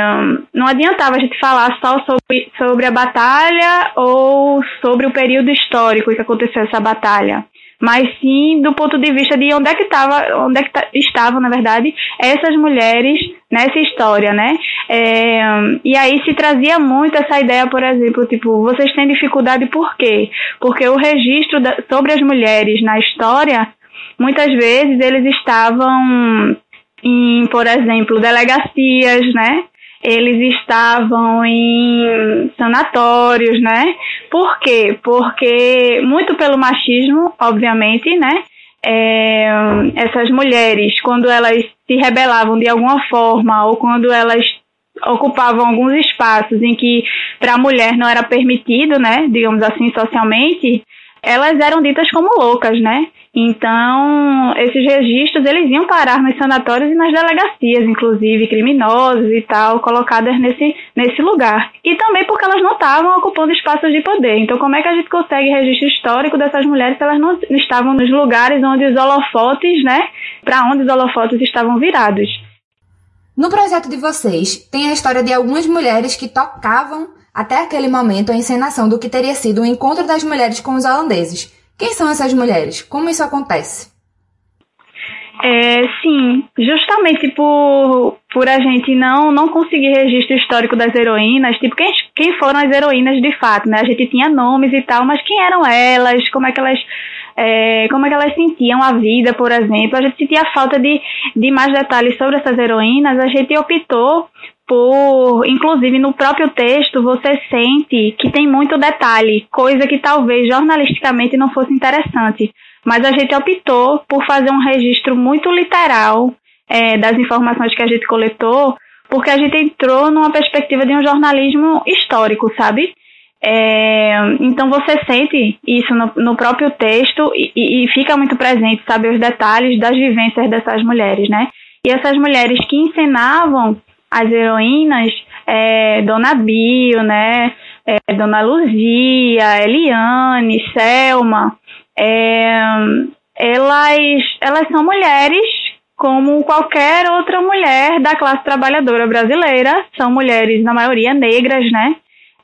não adiantava a gente falar só sobre, sobre a batalha ou sobre o período histórico que aconteceu essa batalha mas sim do ponto de vista de onde é que estava, onde é que estavam, na verdade, essas mulheres nessa história, né? É, e aí se trazia muito essa ideia, por exemplo, tipo, vocês têm dificuldade por quê? Porque o registro da, sobre as mulheres na história, muitas vezes eles estavam em, por exemplo, delegacias, né? Eles estavam em sanatórios, né? Por quê? Porque, muito pelo machismo, obviamente, né? É, essas mulheres, quando elas se rebelavam de alguma forma ou quando elas ocupavam alguns espaços em que para a mulher não era permitido, né, digamos assim, socialmente, elas eram ditas como loucas, né? Então, esses registros, eles iam parar nos sanatórios e nas delegacias, inclusive, criminosos e tal, colocadas nesse, nesse lugar. E também porque elas não estavam ocupando espaços de poder. Então, como é que a gente consegue registro histórico dessas mulheres se elas não estavam nos lugares onde os holofotes, né, para onde os holofotes estavam virados? No projeto de vocês, tem a história de algumas mulheres que tocavam até aquele momento a encenação do que teria sido o encontro das mulheres com os holandeses. Quem são essas mulheres? Como isso acontece? É, sim, justamente por, por a gente não, não conseguir registro histórico das heroínas, tipo, quem, quem foram as heroínas de fato, né? A gente tinha nomes e tal, mas quem eram elas? Como é que elas é, como é que elas sentiam a vida, por exemplo. A gente sentia falta de, de mais detalhes sobre essas heroínas, a gente optou por, inclusive no próprio texto, você sente que tem muito detalhe, coisa que talvez jornalisticamente não fosse interessante. Mas a gente optou por fazer um registro muito literal é, das informações que a gente coletou, porque a gente entrou numa perspectiva de um jornalismo histórico, sabe? É, então você sente isso no, no próprio texto e, e, fica muito presente, sabe, os detalhes das vivências dessas mulheres, né? E essas mulheres que ensinavam as heroínas, é, Dona Bio, né? É, Dona Luzia, Eliane, Selma, é, elas, elas são mulheres como qualquer outra mulher da classe trabalhadora brasileira, são mulheres, na maioria, negras, né?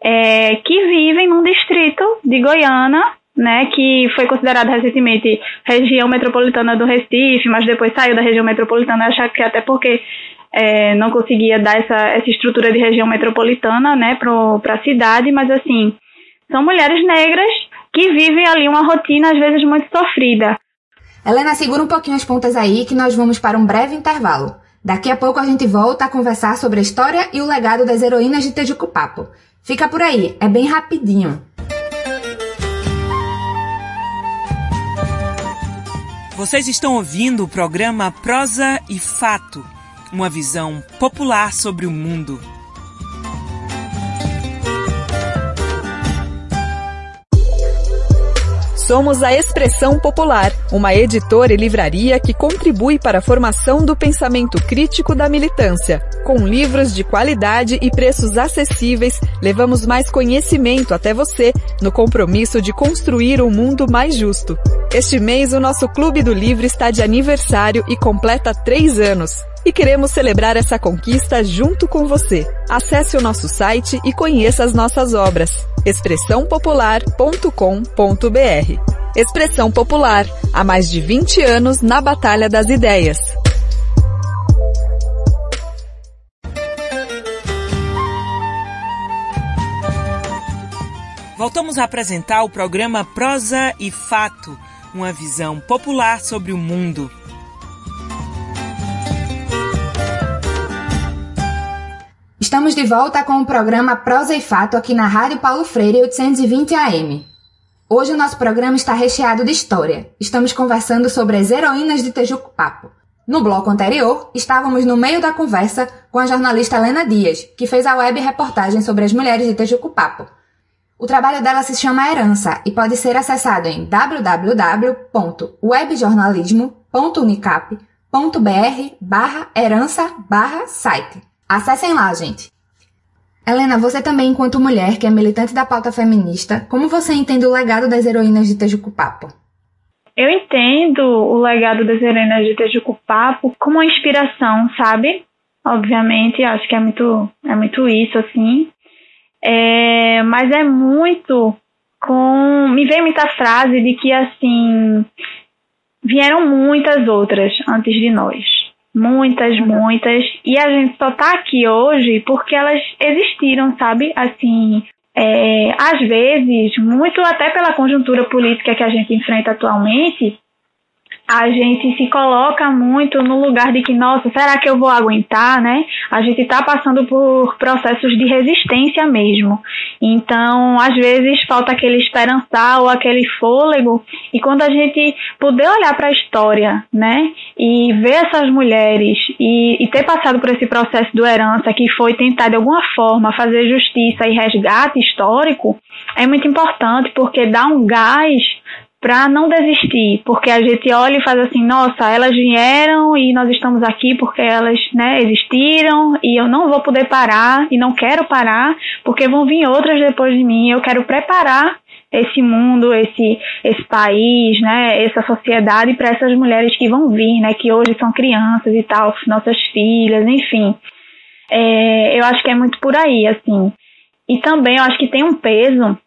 É, que vivem num distrito de Goiânia, né, que foi considerado recentemente região metropolitana do Recife, mas depois saiu da região metropolitana, acho que até porque é, não conseguia dar essa, essa estrutura de região metropolitana né, para a cidade, mas assim, são mulheres negras que vivem ali uma rotina às vezes muito sofrida. Helena, segura um pouquinho as pontas aí que nós vamos para um breve intervalo. Daqui a pouco a gente volta a conversar sobre a história e o legado das heroínas de Tejucupapo. Fica por aí, é bem rapidinho. Vocês estão ouvindo o programa Prosa e Fato uma visão popular sobre o mundo. Somos a Expressão Popular, uma editora e livraria que contribui para a formação do pensamento crítico da militância. Com livros de qualidade e preços acessíveis, levamos mais conhecimento até você no compromisso de construir um mundo mais justo. Este mês, o nosso Clube do Livro está de aniversário e completa três anos e queremos celebrar essa conquista junto com você. Acesse o nosso site e conheça as nossas obras. expressãopopular.com.br Expressão Popular, há mais de 20 anos na Batalha das Ideias. Voltamos a apresentar o programa Prosa e Fato, uma visão popular sobre o mundo. Estamos de volta com o programa Prosa e Fato aqui na Rádio Paulo Freire 820 AM. Hoje o nosso programa está recheado de história. Estamos conversando sobre as heroínas de Tejuco Papo. No bloco anterior, estávamos no meio da conversa com a jornalista Helena Dias, que fez a web reportagem sobre as mulheres de Tejuco Papo. O trabalho dela se chama Herança e pode ser acessado em www.webjornalismo.unicap.br barra herança barra site. Acessem lá, gente! Helena, você também, enquanto mulher que é militante da pauta feminista, como você entende o legado das heroínas de Tejucupapo? Eu entendo o legado das heroínas de Tejucupapo como uma inspiração, sabe? Obviamente, acho que é muito, é muito isso, assim. É, mas é muito com. Me vem muita frase de que, assim, vieram muitas outras antes de nós Muitas, muitas. E a gente só tá aqui hoje porque elas existiram, sabe? Assim, é, às vezes, muito até pela conjuntura política que a gente enfrenta atualmente, a gente se coloca muito no lugar de que, nossa, será que eu vou aguentar, né? A gente está passando por processos de resistência mesmo. Então, às vezes, falta aquele esperançar ou aquele fôlego. E quando a gente puder olhar para a história, né? E ver essas mulheres e, e ter passado por esse processo do herança, que foi tentar, de alguma forma, fazer justiça e resgate histórico, é muito importante, porque dá um gás para não desistir, porque a gente olha e faz assim, nossa, elas vieram e nós estamos aqui porque elas, né, existiram e eu não vou poder parar e não quero parar, porque vão vir outras depois de mim. Eu quero preparar esse mundo, esse esse país, né, essa sociedade para essas mulheres que vão vir, né, que hoje são crianças e tal, nossas filhas, enfim. É, eu acho que é muito por aí, assim. E também eu acho que tem um peso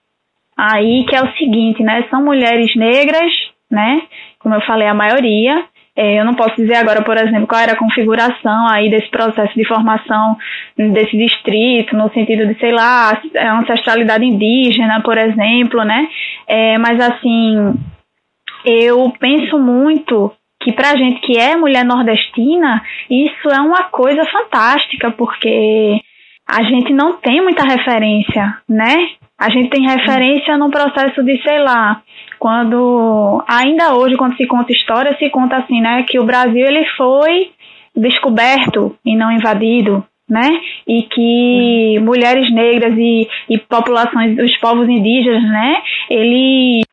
aí que é o seguinte, né? São mulheres negras, né? Como eu falei, a maioria. É, eu não posso dizer agora, por exemplo, qual era a configuração aí desse processo de formação desse distrito, no sentido de, sei lá, ancestralidade indígena, por exemplo, né? É, mas assim, eu penso muito que pra gente que é mulher nordestina, isso é uma coisa fantástica, porque a gente não tem muita referência, né? A gente tem referência no processo de, sei lá, quando ainda hoje quando se conta história, se conta assim, né, que o Brasil ele foi descoberto e não invadido, né? E que mulheres negras e, e populações dos povos indígenas, né, eles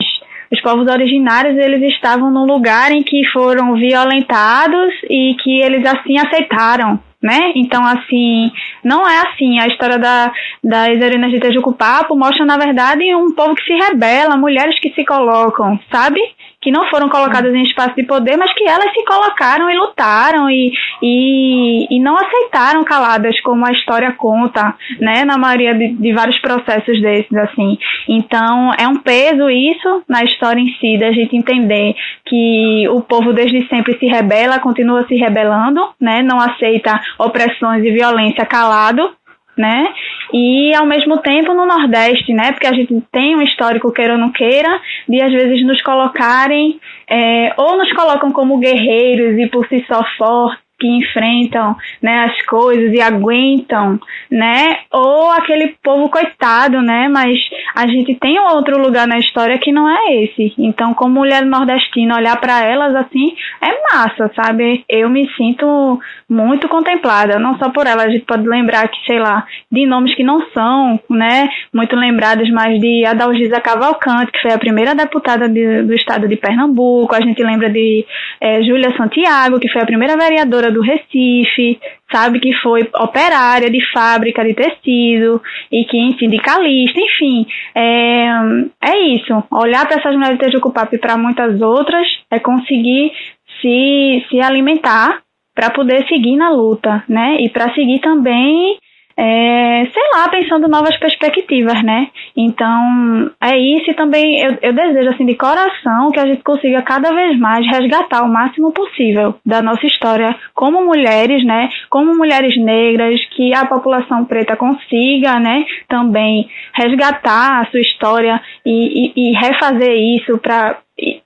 os povos originários eles estavam num lugar em que foram violentados e que eles assim aceitaram, né? Então, assim, não é assim. A história da, das heroínas de Tejucupapo mostra, na verdade, um povo que se rebela, mulheres que se colocam, sabe? Que não foram colocadas em espaço de poder, mas que elas se colocaram e lutaram e, e, e não aceitaram caladas, como a história conta, né, na maioria de, de, vários processos desses, assim. Então, é um peso isso na história em si, da gente entender que o povo desde sempre se rebela, continua se rebelando, né, não aceita opressões e violência calado, né? E ao mesmo tempo no Nordeste, né? Porque a gente tem um histórico, queira ou não queira, de às vezes nos colocarem, é, ou nos colocam como guerreiros e por si só fortes, que enfrentam né, as coisas e aguentam, né? Ou aquele povo coitado, né? Mas a gente tem outro lugar na história que não é esse. Então, como mulher nordestina, olhar para elas assim é massa, sabe? Eu me sinto muito contemplada, não só por elas. A gente pode lembrar que, sei lá, de nomes que não são, né? Muito lembrados, mas de Adalgisa Cavalcante, que foi a primeira deputada de, do estado de Pernambuco. A gente lembra de é, Júlia Santiago, que foi a primeira vereadora do Recife, sabe que foi operária de fábrica de tecido e que sindicalista, enfim, é, é isso. Olhar para essas mulheres de Tejucupap e para muitas outras é conseguir se, se alimentar para poder seguir na luta, né? E para seguir também é, sei lá, pensando novas perspectivas, né? Então, é isso e também eu, eu, desejo, assim, de coração que a gente consiga cada vez mais resgatar o máximo possível da nossa história como mulheres, né? Como mulheres negras, que a população preta consiga, né? Também resgatar a sua história e, e, e refazer isso para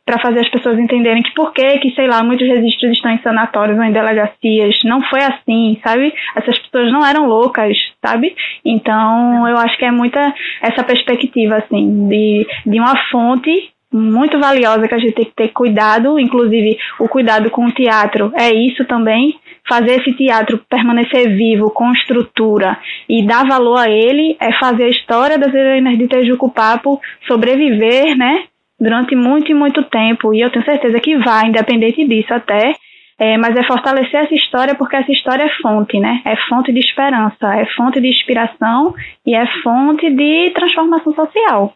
para fazer as pessoas entenderem que por que, que, sei lá, muitos registros estão em sanatórios ou em delegacias. Não foi assim, sabe? Essas pessoas não eram loucas, sabe? Então, eu acho que é muita essa perspectiva, assim, de, de uma fonte muito valiosa que a gente tem que ter cuidado, inclusive o cuidado com o teatro é isso também, fazer esse teatro permanecer vivo, com estrutura e dar valor a ele é fazer a história das heroínas de Tejuco Papo sobreviver, né, durante muito e muito tempo. E eu tenho certeza que vai, independente disso até. É, mas é fortalecer essa história porque essa história é fonte, né? É fonte de esperança, é fonte de inspiração e é fonte de transformação social.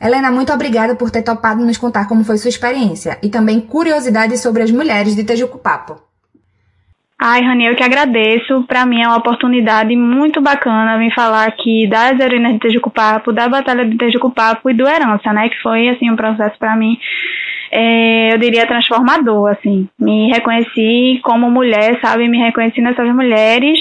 Helena, muito obrigada por ter topado nos contar como foi sua experiência e também curiosidades sobre as mulheres de Tejuco Papo. Ai, Rani, eu que agradeço. Para mim é uma oportunidade muito bacana vir falar aqui das heroínas de Tejucupapo, da Batalha de Tejucupapo e do Herança, né? Que foi, assim, um processo para mim é, eu diria, transformador, assim. Me reconheci como mulher, sabe? Me reconheci nessas mulheres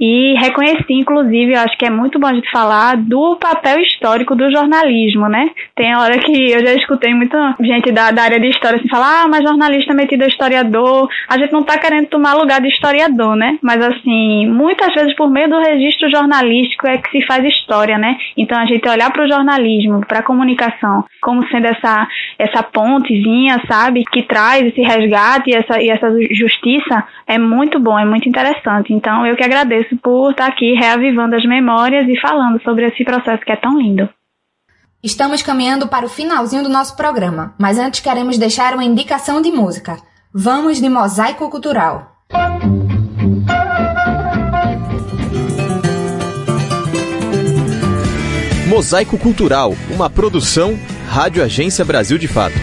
e reconheci, inclusive, eu acho que é muito bom a gente falar do papel histórico do jornalismo, né? Tem hora que eu já escutei muita gente da, da área de história assim falar, ah, mas jornalista metido a historiador. A gente não tá querendo tomar lugar de historiador, né? Mas, assim, muitas vezes por meio do registro jornalístico é que se faz história, né? Então, a gente olhar para o jornalismo, para a comunicação, como sendo essa, essa pontezinha sabe, que traz esse resgate e essa, e essa justiça, é muito bom, é muito interessante. Então, eu que agradeço por estar aqui reavivando as memórias e falando sobre esse processo que é tão lindo. Estamos caminhando para o finalzinho do nosso programa, mas antes queremos deixar uma indicação de música. Vamos de Mosaico Cultural. Mosaico Cultural, uma produção Rádio Agência Brasil de Fato.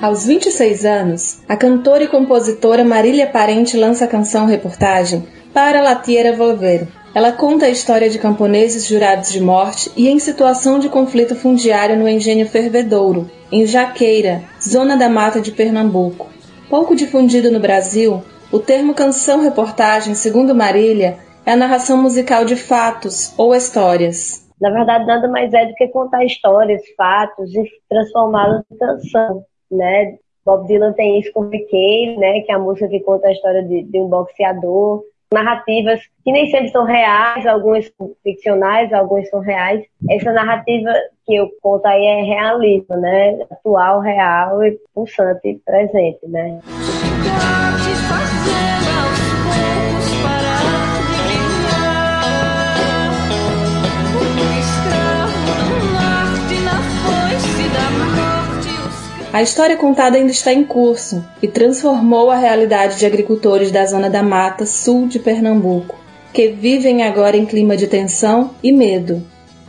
Aos 26 anos, a cantora e compositora Marília Parente lança a canção-reportagem Para la Tierra Volver. Ela conta a história de camponeses jurados de morte e em situação de conflito fundiário no engenho Fervedouro, em Jaqueira, zona da mata de Pernambuco. Pouco difundido no Brasil, o termo canção-reportagem, segundo Marília, é a narração musical de fatos ou histórias. Na verdade, nada mais é do que contar histórias, fatos e transformá-los em canção né? Bob Dylan tem isso com Vicky, né? Que é a música que conta a história de, de um boxeador. Narrativas que nem sempre são reais, algumas ficcionais, algumas são reais. Essa narrativa que eu conto aí é realista, né? Atual, real e pulsante, presente, né? A história contada ainda está em curso e transformou a realidade de agricultores da zona da mata sul de Pernambuco, que vivem agora em clima de tensão e medo.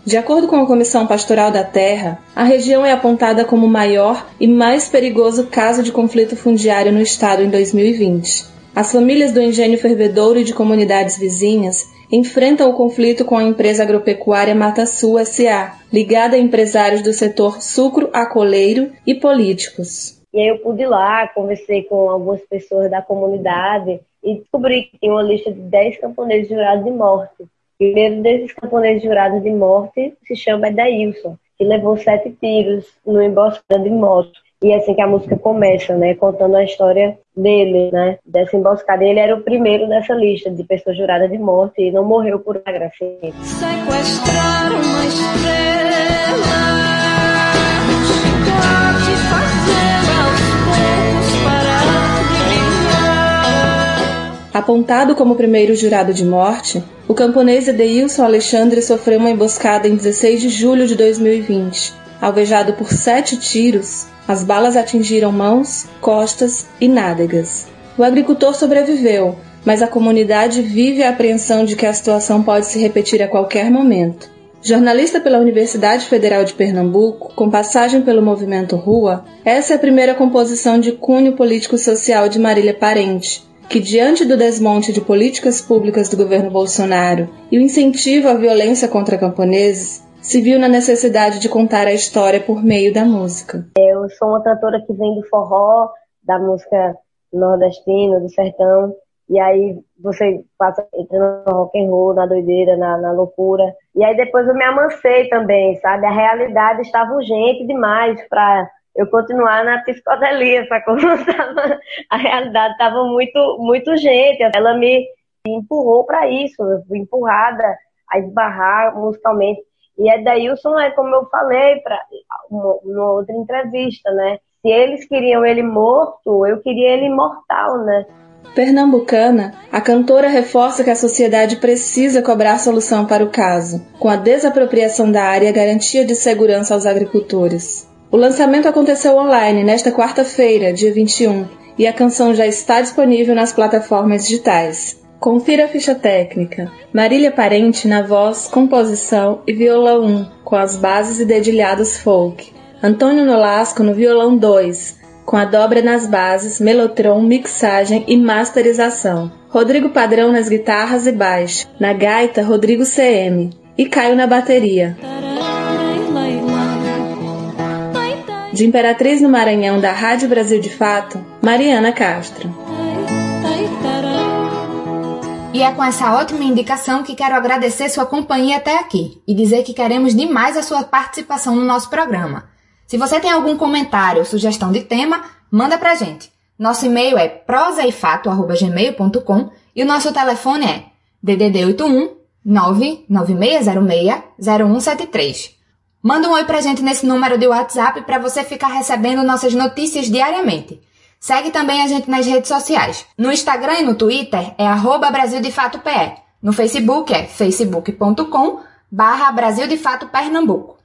De acordo com a Comissão Pastoral da Terra, a região é apontada como o maior e mais perigoso caso de conflito fundiário no estado em 2020. As famílias do engenho fervedouro e de comunidades vizinhas enfrentam o conflito com a empresa agropecuária Mata Sul SA, ligada a empresários do setor sucro-acoleiro e políticos. E aí eu pude ir lá, conversei com algumas pessoas da comunidade e descobri que tinha uma lista de 10 camponeses jurados de morte. O primeiro desses camponeses jurados de morte se chama Edailson, que levou sete tiros no emboscada de moto. E é assim que a música começa, né? Contando a história dele, né? Dessa emboscada. Ele era o primeiro dessa lista de pessoas juradas de morte e não morreu por agraciamento. Sequestrar uma estrela, Apontado como primeiro jurado de morte, o camponês Edeilson Alexandre sofreu uma emboscada em 16 de julho de 2020. Alvejado por sete tiros, as balas atingiram mãos, costas e nádegas. O agricultor sobreviveu, mas a comunidade vive a apreensão de que a situação pode se repetir a qualquer momento. Jornalista pela Universidade Federal de Pernambuco, com passagem pelo movimento Rua, essa é a primeira composição de cunho político-social de Marília Parente, que, diante do desmonte de políticas públicas do governo Bolsonaro e o incentivo à violência contra camponeses, se viu na necessidade de contar a história por meio da música. Eu sou uma cantora que vem do forró, da música nordestina, do sertão, e aí você passa entrando no rock and roll, na doideira, na, na, loucura. E aí depois eu me amancei também, sabe? A realidade estava urgente demais para eu continuar na psicodelia, sacou? <laughs> a realidade estava muito, muito urgente. Ela me empurrou para isso, eu fui empurrada a esbarrar musicalmente. E Edailson é como eu falei para uma outra entrevista, né? Se eles queriam ele morto, eu queria ele imortal, né? Pernambucana, a cantora reforça que a sociedade precisa cobrar solução para o caso, com a desapropriação da área e a garantia de segurança aos agricultores. O lançamento aconteceu online nesta quarta-feira, dia 21, e a canção já está disponível nas plataformas digitais. Confira a ficha técnica. Marília Parente na voz, composição e violão 1, com as bases e dedilhados folk. Antônio Nolasco no violão 2, com a dobra nas bases, melotron, mixagem e masterização. Rodrigo Padrão nas guitarras e baixo. Na gaita, Rodrigo CM. E Caio na bateria. De Imperatriz no Maranhão, da Rádio Brasil de Fato, Mariana Castro. E é com essa ótima indicação que quero agradecer sua companhia até aqui e dizer que queremos demais a sua participação no nosso programa. Se você tem algum comentário ou sugestão de tema, manda pra gente. Nosso e-mail é prosaefato.gmail.com e o nosso telefone é DDD 81 99606 0173. Manda um oi pra gente nesse número de WhatsApp para você ficar recebendo nossas notícias diariamente. Segue também a gente nas redes sociais. No Instagram e no Twitter é arroba Brasil de Fato PE. No Facebook é facebook.com barra Brasil de Fato Pernambuco.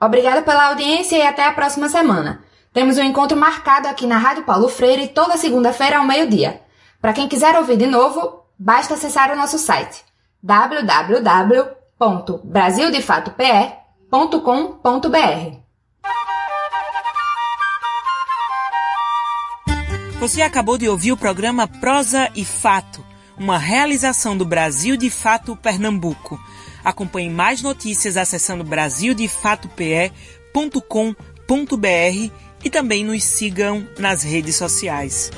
Obrigada pela audiência e até a próxima semana. Temos um encontro marcado aqui na Rádio Paulo Freire toda segunda-feira ao meio-dia. Para quem quiser ouvir de novo, basta acessar o nosso site www.brasildefatope.com.br. Você acabou de ouvir o programa Prosa e Fato, uma realização do Brasil de Fato Pernambuco Acompanhe mais notícias acessando brasildefatope.com.br e também nos sigam nas redes sociais.